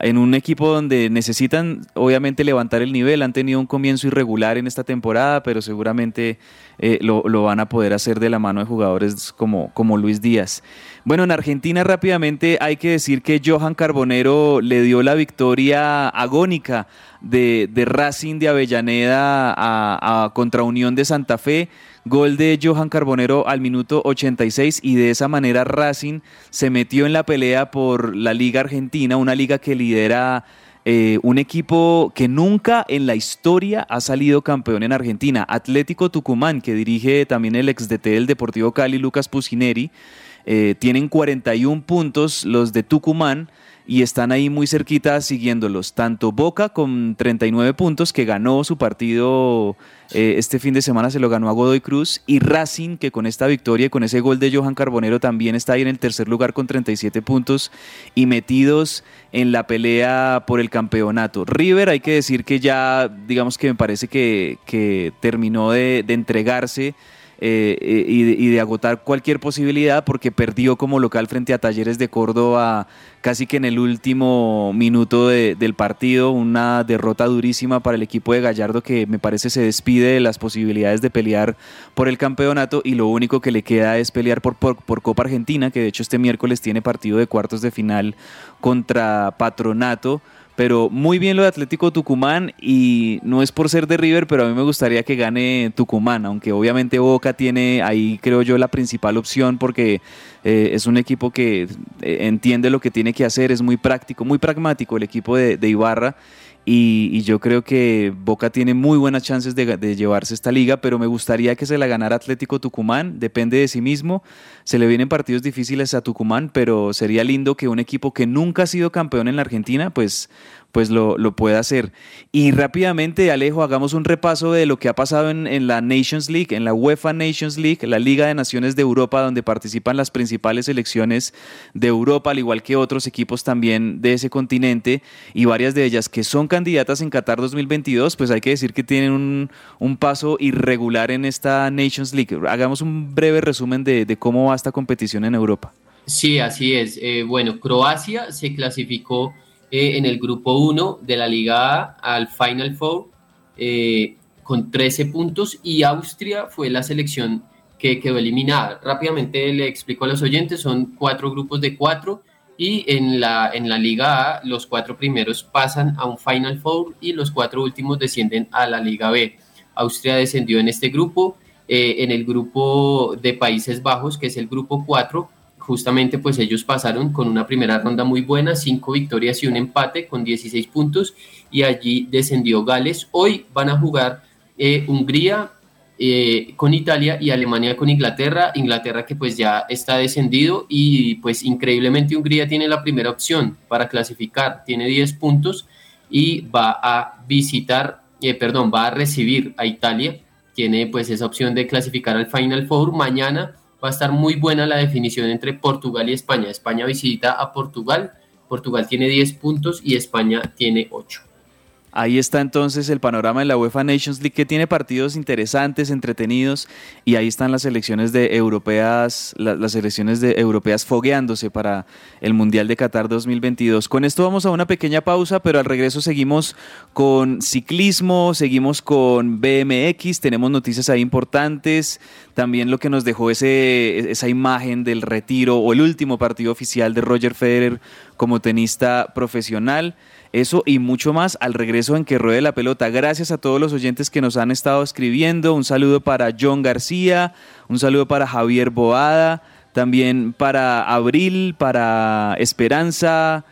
en un equipo donde necesitan obviamente levantar el nivel, han tenido un comienzo irregular en esta temporada, pero seguramente eh, lo, van a poder hacer de la mano de jugadores como, como Luis Díaz. Bueno, en Argentina rápidamente hay que decir que Johan Carbonero le dio la victoria agónica de, Racing de Avellaneda a, contra Unión de Santa Fe. Gol de Johan Carbonero al minuto 86 y de esa manera Racing se metió en la pelea por la Liga Argentina, una liga que lidera eh, un equipo que nunca en la historia ha salido campeón en Argentina, Atlético Tucumán, que dirige también el ex DT del Deportivo Cali, Lucas Pusineri. Eh, tienen 41 puntos los de Tucumán y están ahí muy cerquita siguiéndolos. Tanto Boca con 39 puntos, que ganó su partido eh, este fin de semana, se lo ganó a Godoy Cruz, y Racing, que con esta victoria y con ese gol de Johan Carbonero también está ahí en el tercer lugar con 37 puntos y metidos en la pelea por el campeonato. River, hay que decir que ya, digamos que me parece que, terminó de entregarse eh, eh, y, de agotar cualquier posibilidad porque perdió como local frente a Talleres de Córdoba casi que en el último minuto del partido, una derrota durísima para el equipo de Gallardo que me parece se despide de las posibilidades de pelear por el campeonato y lo único que le queda es pelear por, por Copa Argentina, que de hecho este miércoles tiene partido de cuartos de final contra Patronato pero muy bien lo de Atlético Tucumán y no es por ser de River, pero a mí me gustaría que gane Tucumán, aunque obviamente Boca tiene ahí creo yo la principal opción porque eh, es un equipo que eh, entiende lo que tiene que hacer, es muy práctico, muy pragmático el equipo de, de Ibarra y, yo creo que Boca tiene muy buenas chances de, llevarse esta liga, pero me gustaría que se la ganara Atlético Tucumán, depende de sí mismo, se le vienen partidos difíciles a Tucumán, pero sería lindo que un equipo que nunca ha sido campeón en la Argentina, pues pues lo, lo hacer. Y rápidamente, Alejo, hagamos un repaso de lo que ha pasado en, en, la Nations League, en la UEFA Nations League, la Liga de Naciones de Europa, donde participan las principales selecciones de Europa, al igual que otros equipos también de ese continente, y varias de ellas que son candidatas en Qatar 2022, pues hay que decir que tienen un, un paso irregular en esta Nations League. Hagamos un breve resumen de, de cómo va esta competición en Europa. Sí, así es. Eh, bueno, Croacia se clasificó eh, en el grupo 1 de la Liga A al Final Four eh, con 13 puntos y Austria fue la selección que quedó eliminada. Rápidamente le explico a los oyentes, son cuatro grupos de cuatro y en la, en la Liga A los cuatro primeros pasan a un Final Four y los cuatro últimos descienden a la Liga B. Austria descendió en este grupo, eh, en el grupo de Países Bajos, que es el grupo 4, justamente pues ellos pasaron con una primera ronda muy buena, cinco victorias y un empate con 16 puntos y allí descendió Gales. Hoy van a jugar eh, Hungría eh, con Italia y Alemania con Inglaterra. Inglaterra que pues ya está descendido y pues increíblemente Hungría tiene la primera opción para clasificar, tiene 10 puntos y va a visitar, eh, perdón, va a recibir a Italia. Tiene pues esa opción de clasificar al Final Four mañana va a estar muy buena la definición entre Portugal y España. España visita a Portugal, Portugal tiene 10 puntos y España tiene 8. Ahí está entonces el panorama de la UEFA Nations League que tiene partidos interesantes, entretenidos y ahí están las selecciones de europeas, las selecciones de europeas fogueándose para el Mundial de Qatar 2022. Con esto vamos a una pequeña pausa, pero al regreso seguimos con ciclismo, seguimos con BMX, tenemos noticias ahí importantes, también lo que nos dejó ese, esa imagen del retiro o el último partido oficial de Roger Federer como tenista profesional. Eso y mucho más al regreso en que ruede la pelota. Gracias a todos los oyentes que nos han estado escribiendo. Un saludo para John García, un saludo para Javier Boada, también para Abril, para Esperanza,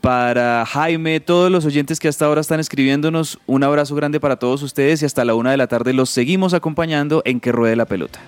para Jaime, todos los oyentes que hasta ahora están escribiéndonos. Un abrazo grande para todos ustedes y hasta la una de la tarde los seguimos acompañando en que ruede la pelota.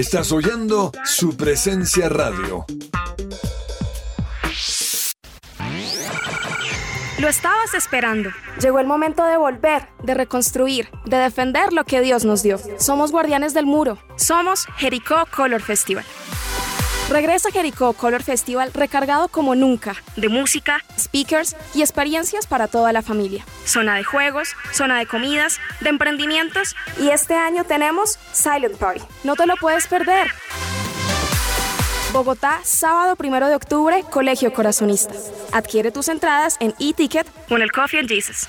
Estás oyendo su presencia radio. Lo estabas esperando. Llegó el momento de volver, de reconstruir, de defender lo que Dios nos dio. Somos guardianes del muro. Somos Jericó Color Festival. Regresa Jericó Color Festival recargado como nunca de música, speakers y experiencias para toda la familia. Zona de juegos, zona de comidas, de emprendimientos y este año tenemos Silent Party. No te lo puedes perder. Bogotá, sábado 1 de octubre, Colegio Corazonista. Adquiere tus entradas en e-ticket en el Coffee and Jesus.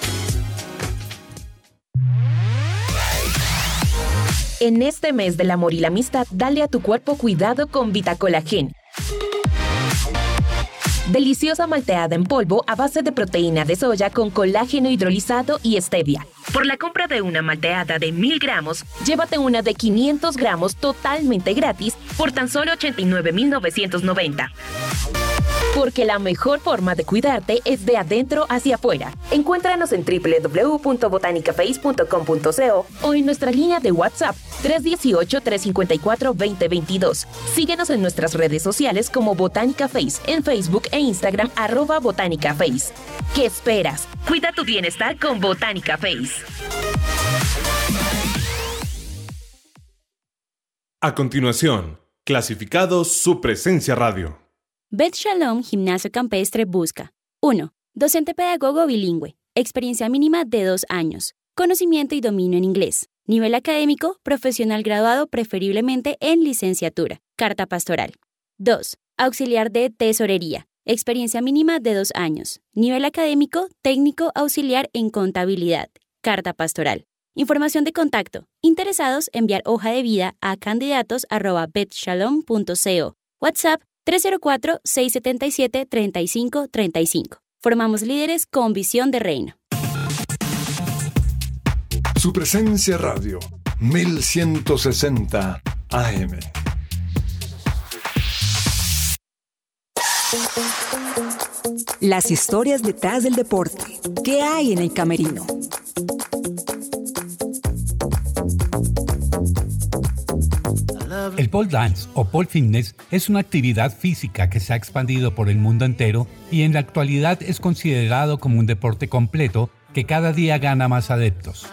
En este mes del amor y la amistad, dale a tu cuerpo cuidado con Vitacolagen. Deliciosa malteada en polvo a base de proteína de soya con colágeno hidrolizado y stevia. Por la compra de una malteada de 1000 gramos, llévate una de 500 gramos totalmente gratis por tan solo 89,990. Porque la mejor forma de cuidarte es de adentro hacia afuera. Encuéntranos en www.botanicaface.com.co o en nuestra línea de WhatsApp 318-354-2022. Síguenos en nuestras redes sociales como Botánica Face, en Facebook e Instagram arroba Botánica Face. ¿Qué esperas? Cuida tu bienestar con Botánica Face. A continuación, clasificados su presencia radio. Beth Shalom Gimnasio Campestre busca 1. Docente pedagogo bilingüe. Experiencia mínima de dos años. Conocimiento y dominio en inglés. Nivel académico, profesional graduado preferiblemente en licenciatura. Carta pastoral. 2. Auxiliar de tesorería. Experiencia mínima de dos años. Nivel académico, técnico auxiliar en contabilidad. Carta pastoral. Información de contacto. Interesados, enviar hoja de vida a candidatos WhatsApp 304-677-3535. Formamos líderes con visión de reino. Su presencia radio, 1160 AM. Las historias detrás del deporte. ¿Qué hay en el camerino? El pole dance o pole fitness es una actividad física que se ha expandido por el mundo entero y en la actualidad es considerado como un deporte completo que cada día gana más adeptos.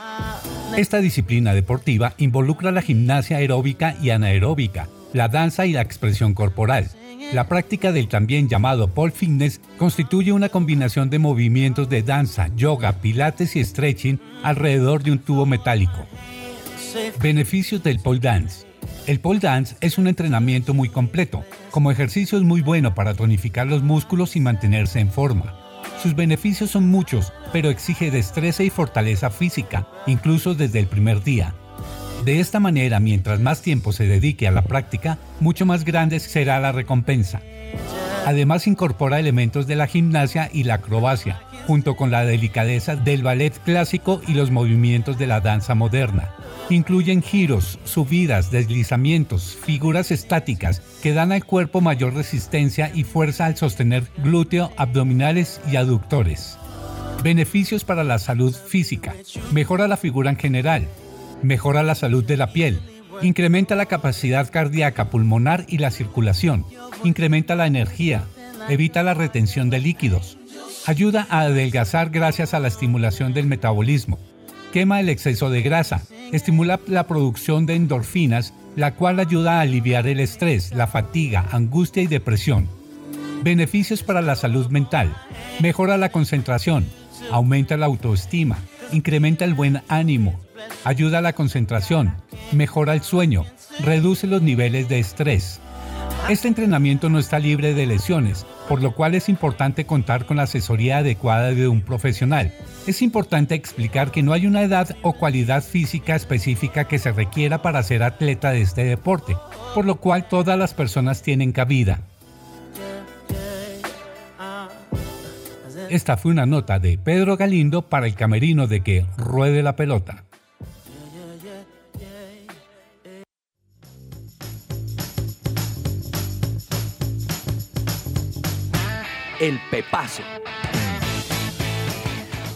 Esta disciplina deportiva involucra la gimnasia aeróbica y anaeróbica, la danza y la expresión corporal. La práctica del también llamado pole fitness constituye una combinación de movimientos de danza, yoga, pilates y stretching alrededor de un tubo metálico. Beneficios del pole dance. El pole dance es un entrenamiento muy completo. Como ejercicio es muy bueno para tonificar los músculos y mantenerse en forma. Sus beneficios son muchos, pero exige destreza y fortaleza física, incluso desde el primer día. De esta manera, mientras más tiempo se dedique a la práctica, mucho más grande será la recompensa. Además incorpora elementos de la gimnasia y la acrobacia, junto con la delicadeza del ballet clásico y los movimientos de la danza moderna. Incluyen giros, subidas, deslizamientos, figuras estáticas que dan al cuerpo mayor resistencia y fuerza al sostener glúteo, abdominales y aductores. Beneficios para la salud física. Mejora la figura en general. Mejora la salud de la piel. Incrementa la capacidad cardíaca, pulmonar y la circulación. Incrementa la energía. Evita la retención de líquidos. Ayuda a adelgazar gracias a la estimulación del metabolismo. Quema el exceso de grasa. Estimula la producción de endorfinas, la cual ayuda a aliviar el estrés, la fatiga, angustia y depresión. Beneficios para la salud mental. Mejora la concentración. Aumenta la autoestima. Incrementa el buen ánimo. Ayuda a la concentración. Mejora el sueño. Reduce los niveles de estrés. Este entrenamiento no está libre de lesiones, por lo cual es importante contar con la asesoría adecuada de un profesional. Es importante explicar que no hay una edad o cualidad física específica que se requiera para ser atleta de este deporte, por lo cual todas las personas tienen cabida. Esta fue una nota de Pedro Galindo para el camerino de que ruede la pelota. El Pepazo.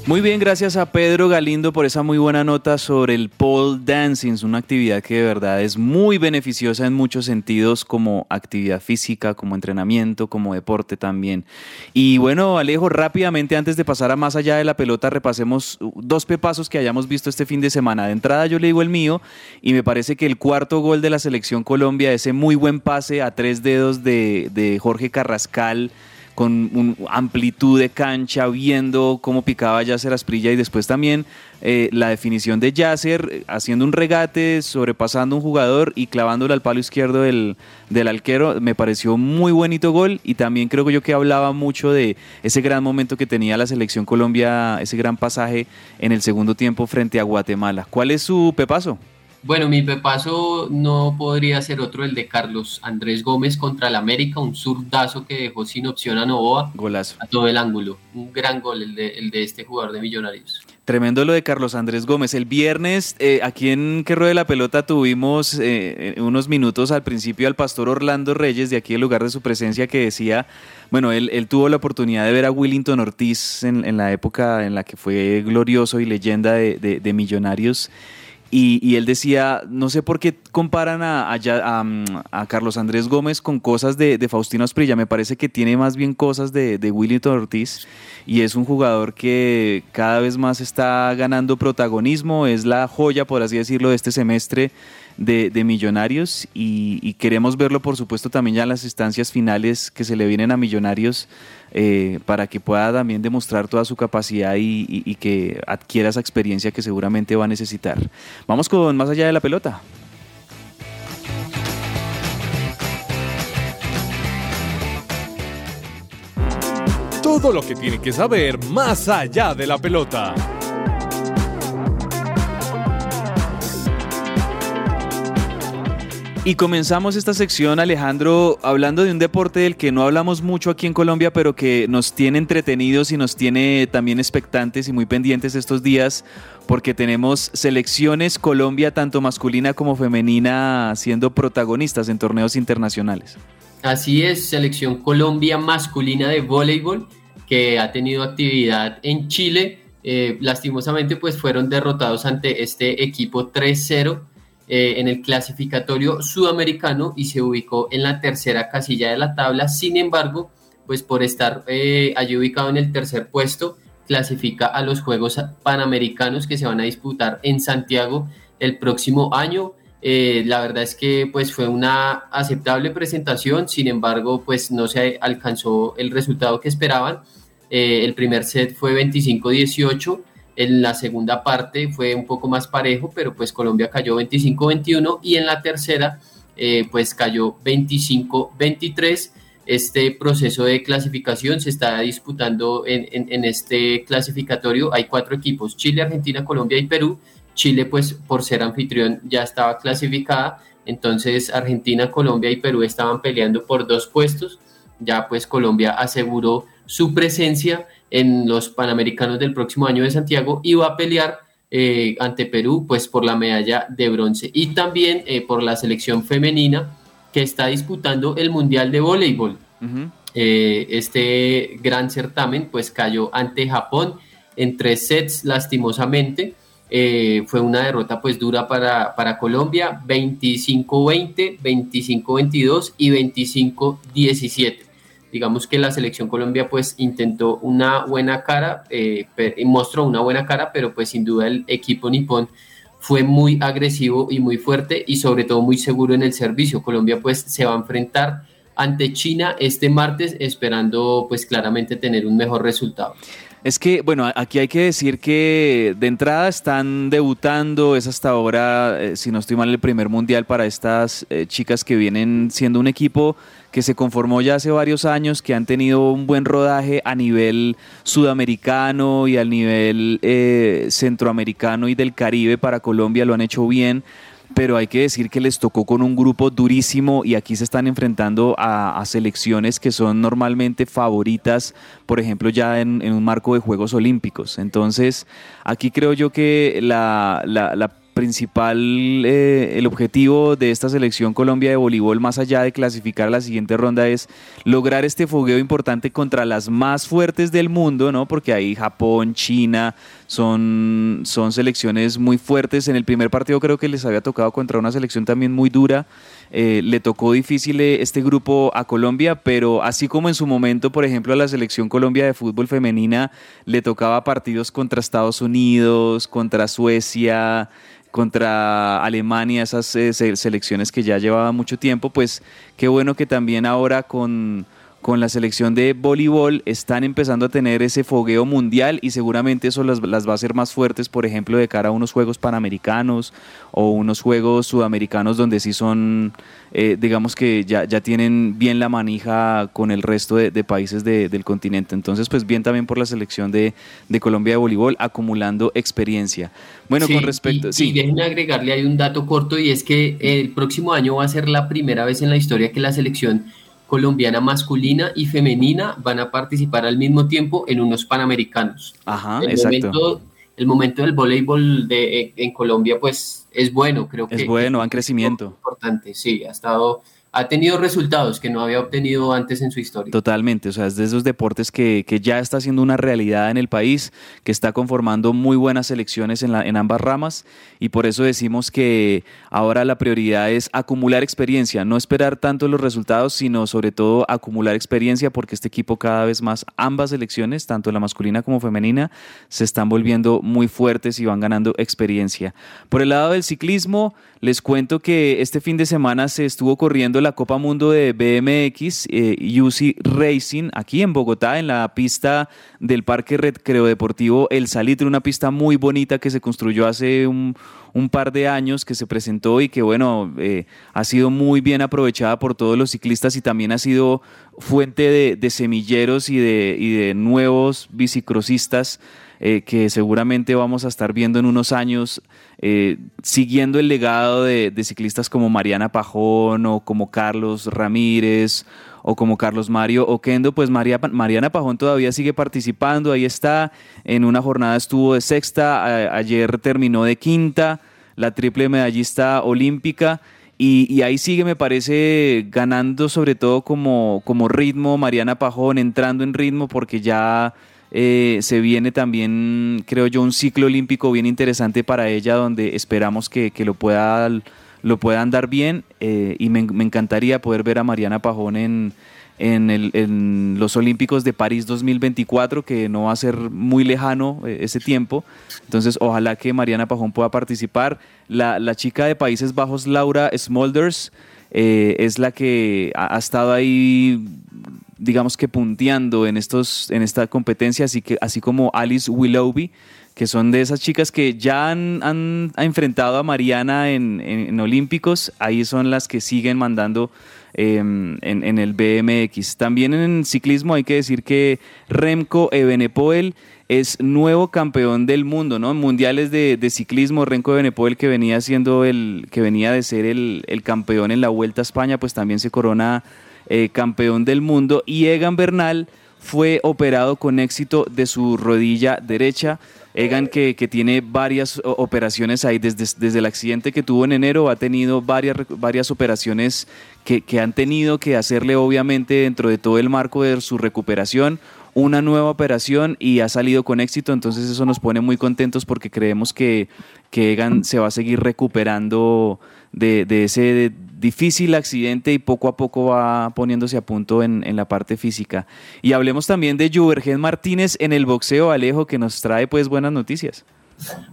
Muy bien, gracias a Pedro Galindo por esa muy buena nota sobre el pole dancing, una actividad que de verdad es muy beneficiosa en muchos sentidos como actividad física, como entrenamiento, como deporte también. Y bueno, Alejo, rápidamente antes de pasar a más allá de la pelota, repasemos dos pepazos que hayamos visto este fin de semana. De entrada yo le digo el mío y me parece que el cuarto gol de la selección Colombia, ese muy buen pase a tres dedos de, de Jorge Carrascal, con un amplitud de cancha, viendo cómo picaba Yasser Asprilla y después también eh, la definición de Yasser eh, haciendo un regate, sobrepasando un jugador y clavándole al palo izquierdo del, del arquero. Me pareció muy bonito gol y también creo yo que hablaba mucho de ese gran momento que tenía la selección Colombia, ese gran pasaje en el segundo tiempo frente a Guatemala. ¿Cuál es su pepazo? Bueno, mi pepazo no podría ser otro el de Carlos Andrés Gómez contra el América, un zurdazo que dejó sin opción a Novoa. Golazo. A todo el ángulo. Un gran gol el de, el de este jugador de Millonarios. Tremendo lo de Carlos Andrés Gómez. El viernes, eh, aquí en Que de la Pelota, tuvimos eh, unos minutos al principio al pastor Orlando Reyes, de aquí el lugar de su presencia, que decía, bueno, él, él tuvo la oportunidad de ver a Willington Ortiz en, en, la época en la que fue glorioso y leyenda de, de, de Millonarios. Y, él decía, no sé por qué comparan a, a, Carlos Andrés Gómez con cosas de, Faustino Asprilla, me parece que tiene más bien cosas de, de Willington Ortiz y es un jugador que cada vez más está ganando protagonismo, es la joya, por así decirlo, de este semestre de, Millonarios y, queremos verlo, por supuesto, también ya en las instancias finales que se le vienen a Millonarios eh, para que pueda también demostrar toda su capacidad y, y que adquiera esa experiencia que seguramente va a necesitar. Vamos con más allá de la pelota. Todo lo que tiene que saber más allá de la pelota. Y comenzamos esta sección, Alejandro, hablando de un deporte del que no hablamos mucho aquí en Colombia, pero que nos tiene entretenidos y nos tiene también expectantes y muy pendientes estos días, porque tenemos selecciones Colombia, tanto masculina como femenina, siendo protagonistas en torneos internacionales. Así es, selección Colombia masculina de voleibol, que ha tenido actividad en Chile. Eh, lastimosamente, pues fueron derrotados ante este equipo 3-0 eh, en el clasificatorio sudamericano y se ubicó en la tercera casilla de la tabla. Sin embargo, pues por estar eh, allí ubicado en el tercer puesto, clasifica a los Juegos Panamericanos que se van a disputar en Santiago el próximo año. Eh, la verdad es que pues fue una aceptable presentación, sin embargo pues no se alcanzó el resultado que esperaban. el primer set fue 25-18 en la segunda parte fue un poco más parejo, pero pues Colombia cayó 25-21 y en la tercera eh, pues cayó 25-23. este proceso de clasificación se está disputando en, en, este clasificatorio. Hay cuatro equipos, Chile, Argentina, Colombia y Perú. Chile, pues por ser anfitrión, ya estaba clasificada. Entonces Argentina, Colombia y Perú estaban peleando por dos puestos. Ya pues Colombia aseguró su presencia en los Panamericanos del próximo año de Santiago y va a pelear eh, ante Perú pues por la medalla de bronce y también eh, por la selección femenina que está disputando el Mundial de Voleibol. Eh, este gran certamen pues cayó ante Japón en tres sets lastimosamente. Eh, fue una derrota pues dura para, para Colombia, 25-20, 25-22 y 25-17. Digamos que la selección Colombia pues intentó una buena cara, eh, mostró una buena cara, pero pues sin duda el equipo nipón fue muy agresivo y muy fuerte y sobre todo muy seguro en el servicio. Colombia pues se va a enfrentar ante China este martes esperando pues claramente tener un mejor resultado. Es que, bueno, aquí hay que decir que de entrada están debutando, es hasta ahora, eh, si no estoy mal, el primer mundial para estas eh, chicas que vienen siendo un equipo que se conformó ya hace varios años, que han tenido un buen rodaje a nivel sudamericano y al nivel eh, centroamericano y del Caribe para Colombia, lo han hecho bien pero hay que decir que les tocó con un grupo durísimo y aquí se están enfrentando a, selecciones que son normalmente favoritas, por ejemplo, ya en, un marco de Juegos Olímpicos. Entonces, aquí creo yo que la, principal, eh, el objetivo de esta selección Colombia de voleibol, más allá de clasificar a la siguiente ronda, es lograr este fogueo importante contra las más fuertes del mundo, ¿no? Porque ahí Japón, China, son, son selecciones muy fuertes. En el primer partido creo que les había tocado contra una selección también muy dura. Eh, le tocó difícil eh, este grupo a Colombia, pero así como en su momento, por ejemplo, a la selección Colombia de fútbol femenina le tocaba partidos contra Estados Unidos, contra Suecia, contra Alemania, esas eh, selecciones que ya llevaban mucho tiempo, pues qué bueno que también ahora con con la selección de voleibol están empezando a tener ese fogueo mundial y seguramente eso las, va a hacer más fuertes, por ejemplo, de cara a unos Juegos Panamericanos o unos Juegos Sudamericanos donde sí son, eh, digamos que ya, ya tienen bien la manija con el resto de, países del continente. Entonces, pues bien también por la selección de, Colombia de voleibol acumulando experiencia. Bueno, con respecto... Y, sí, y déjenme agregarle hay un dato corto y es que el próximo año va a ser la primera vez en la historia que la selección colombiana masculina y femenina van a participar al mismo tiempo en unos panamericanos. Ajá, el exacto. Momento, el momento del voleibol de, en Colombia, pues es bueno, creo que es bueno, va en crecimiento. Importante, sí, ha estado ha tenido resultados que no había obtenido antes en su historia. Totalmente, o sea, es de esos deportes que, ya está siendo una realidad en el país, que está conformando muy buenas selecciones en, la, en ambas ramas y por eso decimos que ahora la prioridad es acumular experiencia, no esperar tanto los resultados, sino sobre todo acumular experiencia porque este equipo cada vez más, ambas selecciones, tanto la masculina como femenina, se están volviendo muy fuertes y van ganando experiencia. Por el lado del ciclismo, les cuento que este fin de semana se estuvo corriendo la Copa Mundo de BMX eh, UC Racing aquí en Bogotá, en la pista del Parque Recreo Deportivo El Salitre, una pista muy bonita que se construyó hace un, par de años, que se presentó y que, bueno, eh, ha sido muy bien aprovechada por todos los ciclistas y también ha sido fuente de, semilleros y de, nuevos bicicrosistas eh, que seguramente vamos a estar viendo en unos años, eh, siguiendo el legado de, ciclistas como Mariana Pajón o como Carlos Ramírez o como Carlos Mario Oquendo, pues María, Mariana Pajón todavía sigue participando, ahí está, en una jornada estuvo de sexta, ayer terminó de quinta, la triple medallista olímpica. Y, ahí sigue, me parece, ganando sobre todo como, como ritmo, Mariana Pajón entrando en ritmo porque ya eh, se viene también, creo yo, un ciclo olímpico bien interesante para ella, donde esperamos que, lo pueda lo pueda andar bien eh, y me, encantaría poder ver a Mariana Pajón en, en, los Olímpicos de París 2024, que no va a ser muy lejano eh, ese tiempo. Entonces, ojalá que Mariana Pajón pueda participar. La, la chica de Países Bajos, Laura Smolders, es la que ha, estado ahí digamos que punteando en, estos, en esta competencia, así, que, así como Alice Willoughby, que son de esas chicas que ya han, enfrentado a Mariana en, Olímpicos, ahí son las que siguen mandando em, en, en el BMX. También en ciclismo hay que decir que Remco Evenepoel es nuevo campeón del mundo, ¿no? Mundiales de, de ciclismo, Renko Evenepoel que venía siendo el, que venía de ser el, el campeón en la Vuelta a España, pues también se corona eh, campeón del mundo. Y Egan Bernal fue operado con éxito de su rodilla derecha. Egan que, que tiene varias operaciones ahí desde, desde el accidente que tuvo en enero, ha tenido varias, varias operaciones que, que han tenido que hacerle obviamente dentro de todo el marco de su recuperación una nueva operación y ha salido con éxito, entonces eso nos pone muy contentos porque creemos que, que Egan se va a seguir recuperando de, de ese difícil accidente y poco a poco va poniéndose a punto en, la parte física. Y hablemos también de Juvergen Martínez en el boxeo, Alejo, que nos trae pues buenas noticias.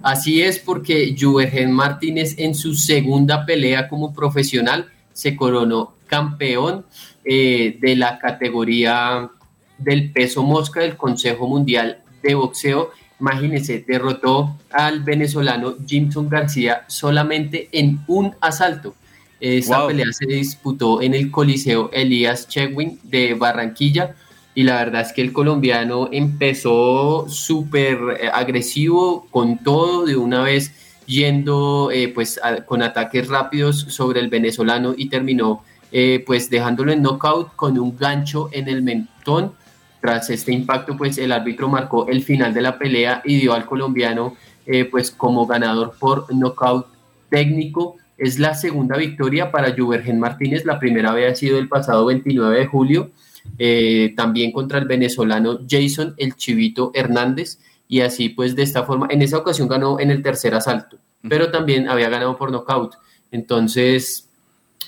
Así es porque Juvergen Martínez en su segunda pelea como profesional se coronó campeón eh, de la categoría del peso mosca del Consejo Mundial de Boxeo. Imagínense, derrotó al venezolano Jimson García solamente en un asalto. Esta Wow. pelea se disputó en el Coliseo Elías Chewin de Barranquilla y la verdad es que el colombiano empezó súper eh, agresivo con todo de una vez yendo eh, pues a- con ataques rápidos sobre el venezolano y terminó eh, pues dejándolo en knockout con un gancho en el mentón. Tras este impacto pues el árbitro marcó el final de la pelea y dio al colombiano eh, pues como ganador por knockout técnico. Es la segunda victoria para Juvergen Martínez, la primera había sido el pasado 29 de julio, eh, también contra el venezolano Jason El Chivito Hernández, y así pues de esta forma, en esa ocasión ganó en el tercer asalto, pero también había ganado por nocaut. Entonces,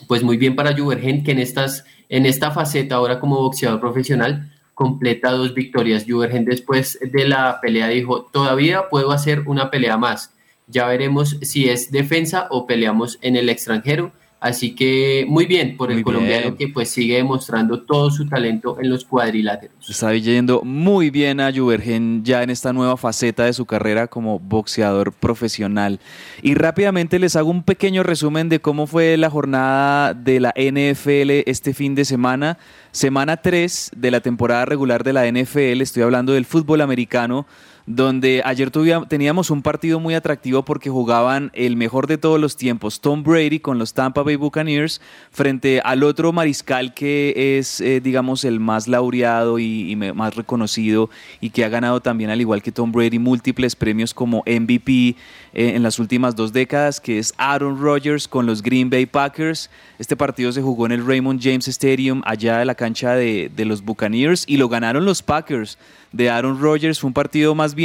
pues muy bien para Juvergen que en, estas, en esta faceta ahora como boxeador profesional completa dos victorias. Juvergen después de la pelea dijo, todavía puedo hacer una pelea más. Ya veremos si es defensa o peleamos en el extranjero. Así que muy bien por el Muy colombiano bien. que pues sigue demostrando todo su talento en los cuadriláteros. Está yendo muy bien a Juvergen ya en esta nueva faceta de su carrera como boxeador profesional. Y rápidamente les hago un pequeño resumen de cómo fue la jornada de la NFL este fin de semana. Semana 3 de la temporada regular de la NFL, estoy hablando del fútbol americano, donde ayer teníamos un partido muy atractivo porque jugaban el mejor de todos los tiempos, Tom Brady con los Tampa Bay Buccaneers, frente al otro mariscal que es, eh, digamos, el más laureado y, más reconocido y que ha ganado también, al igual que Tom Brady, múltiples premios como MVP eh, en las últimas dos décadas, que es Aaron Rodgers con los Green Bay Packers. Este partido se jugó en el Raymond James Stadium, allá de la cancha de, de los Buccaneers, y lo ganaron los Packers de Aaron Rodgers. Fue un partido más bien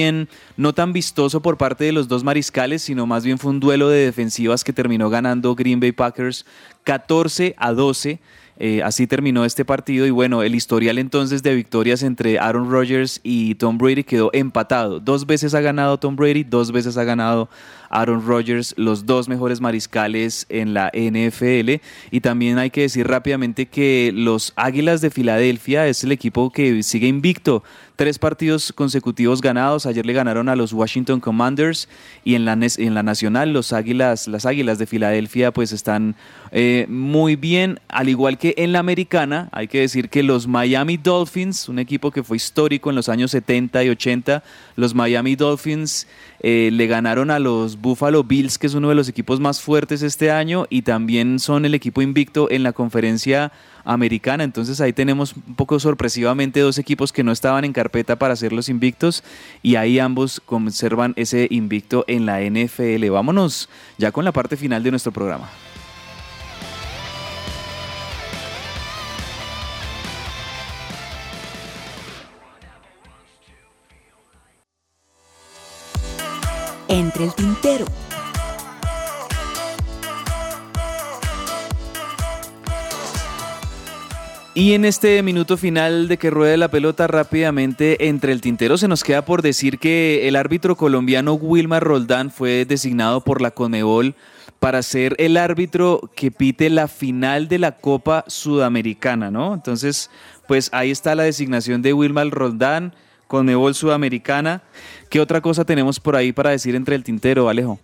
no tan vistoso por parte de los dos mariscales, sino más bien fue un duelo de defensivas que terminó ganando Green Bay Packers 14 a 12. Eh, así terminó este partido y bueno, el historial entonces de victorias entre Aaron Rodgers y Tom Brady quedó empatado. Dos veces ha ganado Tom Brady, dos veces ha ganado Aaron Rodgers, los dos mejores mariscales en la NFL. Y también hay que decir rápidamente que los Águilas de Filadelfia es el equipo que sigue invicto. Tres partidos consecutivos ganados. Ayer le ganaron a los Washington Commanders y en la, en la nacional los Águilas, las Águilas de Filadelfia pues están eh, muy bien. Al igual que en la americana, hay que decir que los Miami Dolphins, un equipo que fue histórico en los años 70 y 80, los Miami Dolphins eh, le ganaron a los Buffalo Bills, que es uno de los equipos más fuertes este año, y también son el equipo invicto en la conferencia americana. Entonces ahí tenemos un poco sorpresivamente dos equipos que no estaban en carpeta para ser los invictos, y ahí ambos conservan ese invicto en la NFL. Vámonos ya con la parte final de nuestro programa. Entre el tintero. Y en este minuto final de que ruede la pelota rápidamente entre el tintero se nos queda por decir que el árbitro colombiano Wilmar Roldán fue designado por la Conmebol para ser el árbitro que pite la final de la Copa Sudamericana, ¿no? Entonces, pues ahí está la designación de Wilmar Roldán, Conmebol Sudamericana. ¿Qué otra cosa tenemos por ahí para decir entre el tintero, Alejo?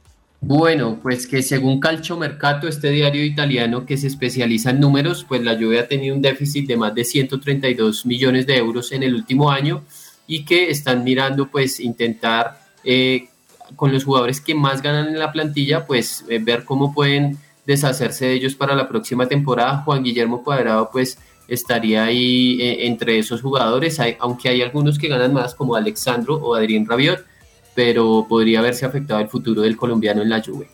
Bueno, pues que según Calcio Mercato, este diario italiano que se especializa en números, pues la Juve ha tenido un déficit de más de 132 millones de euros en el último año y que están mirando pues intentar eh, con los jugadores que más ganan en la plantilla, pues eh, ver cómo pueden deshacerse de ellos para la próxima temporada. Juan Guillermo Cuadrado pues estaría ahí eh, entre esos jugadores, aunque hay algunos que ganan más como Alexandro o Adrián Rabiot pero podría haberse afectado el futuro del colombiano en la Juve.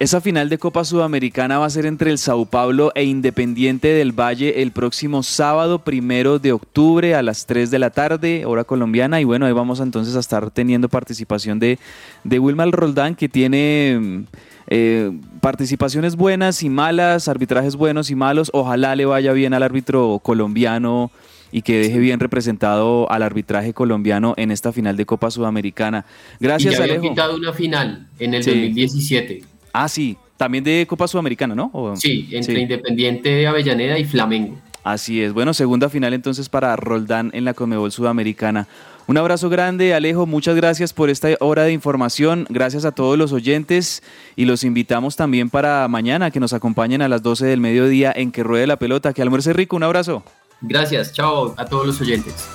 Esa final de Copa Sudamericana va a ser entre el Sao Paulo e Independiente del Valle el próximo sábado primero de octubre a las 3 de la tarde, hora colombiana. Y bueno, ahí vamos entonces a estar teniendo participación de, de Wilmar Roldán, que tiene eh, participaciones buenas y malas, arbitrajes buenos y malos. Ojalá le vaya bien al árbitro colombiano y que deje bien representado al arbitraje colombiano en esta final de Copa Sudamericana. Gracias, y ya había quitado una final en el 2017. Ah, sí, también de Copa Sudamericana, ¿no? sí, entre Independiente de Avellaneda y Flamengo. Así es. Bueno, segunda final entonces para Roldán en la Comebol Sudamericana. Un abrazo grande, Alejo. Muchas gracias por esta hora de información. Gracias a todos los oyentes y los invitamos también para mañana que nos acompañen a las 12 del mediodía en que ruede la pelota. Que almuerce rico. Un abrazo. Gracias, chao a todos los oyentes.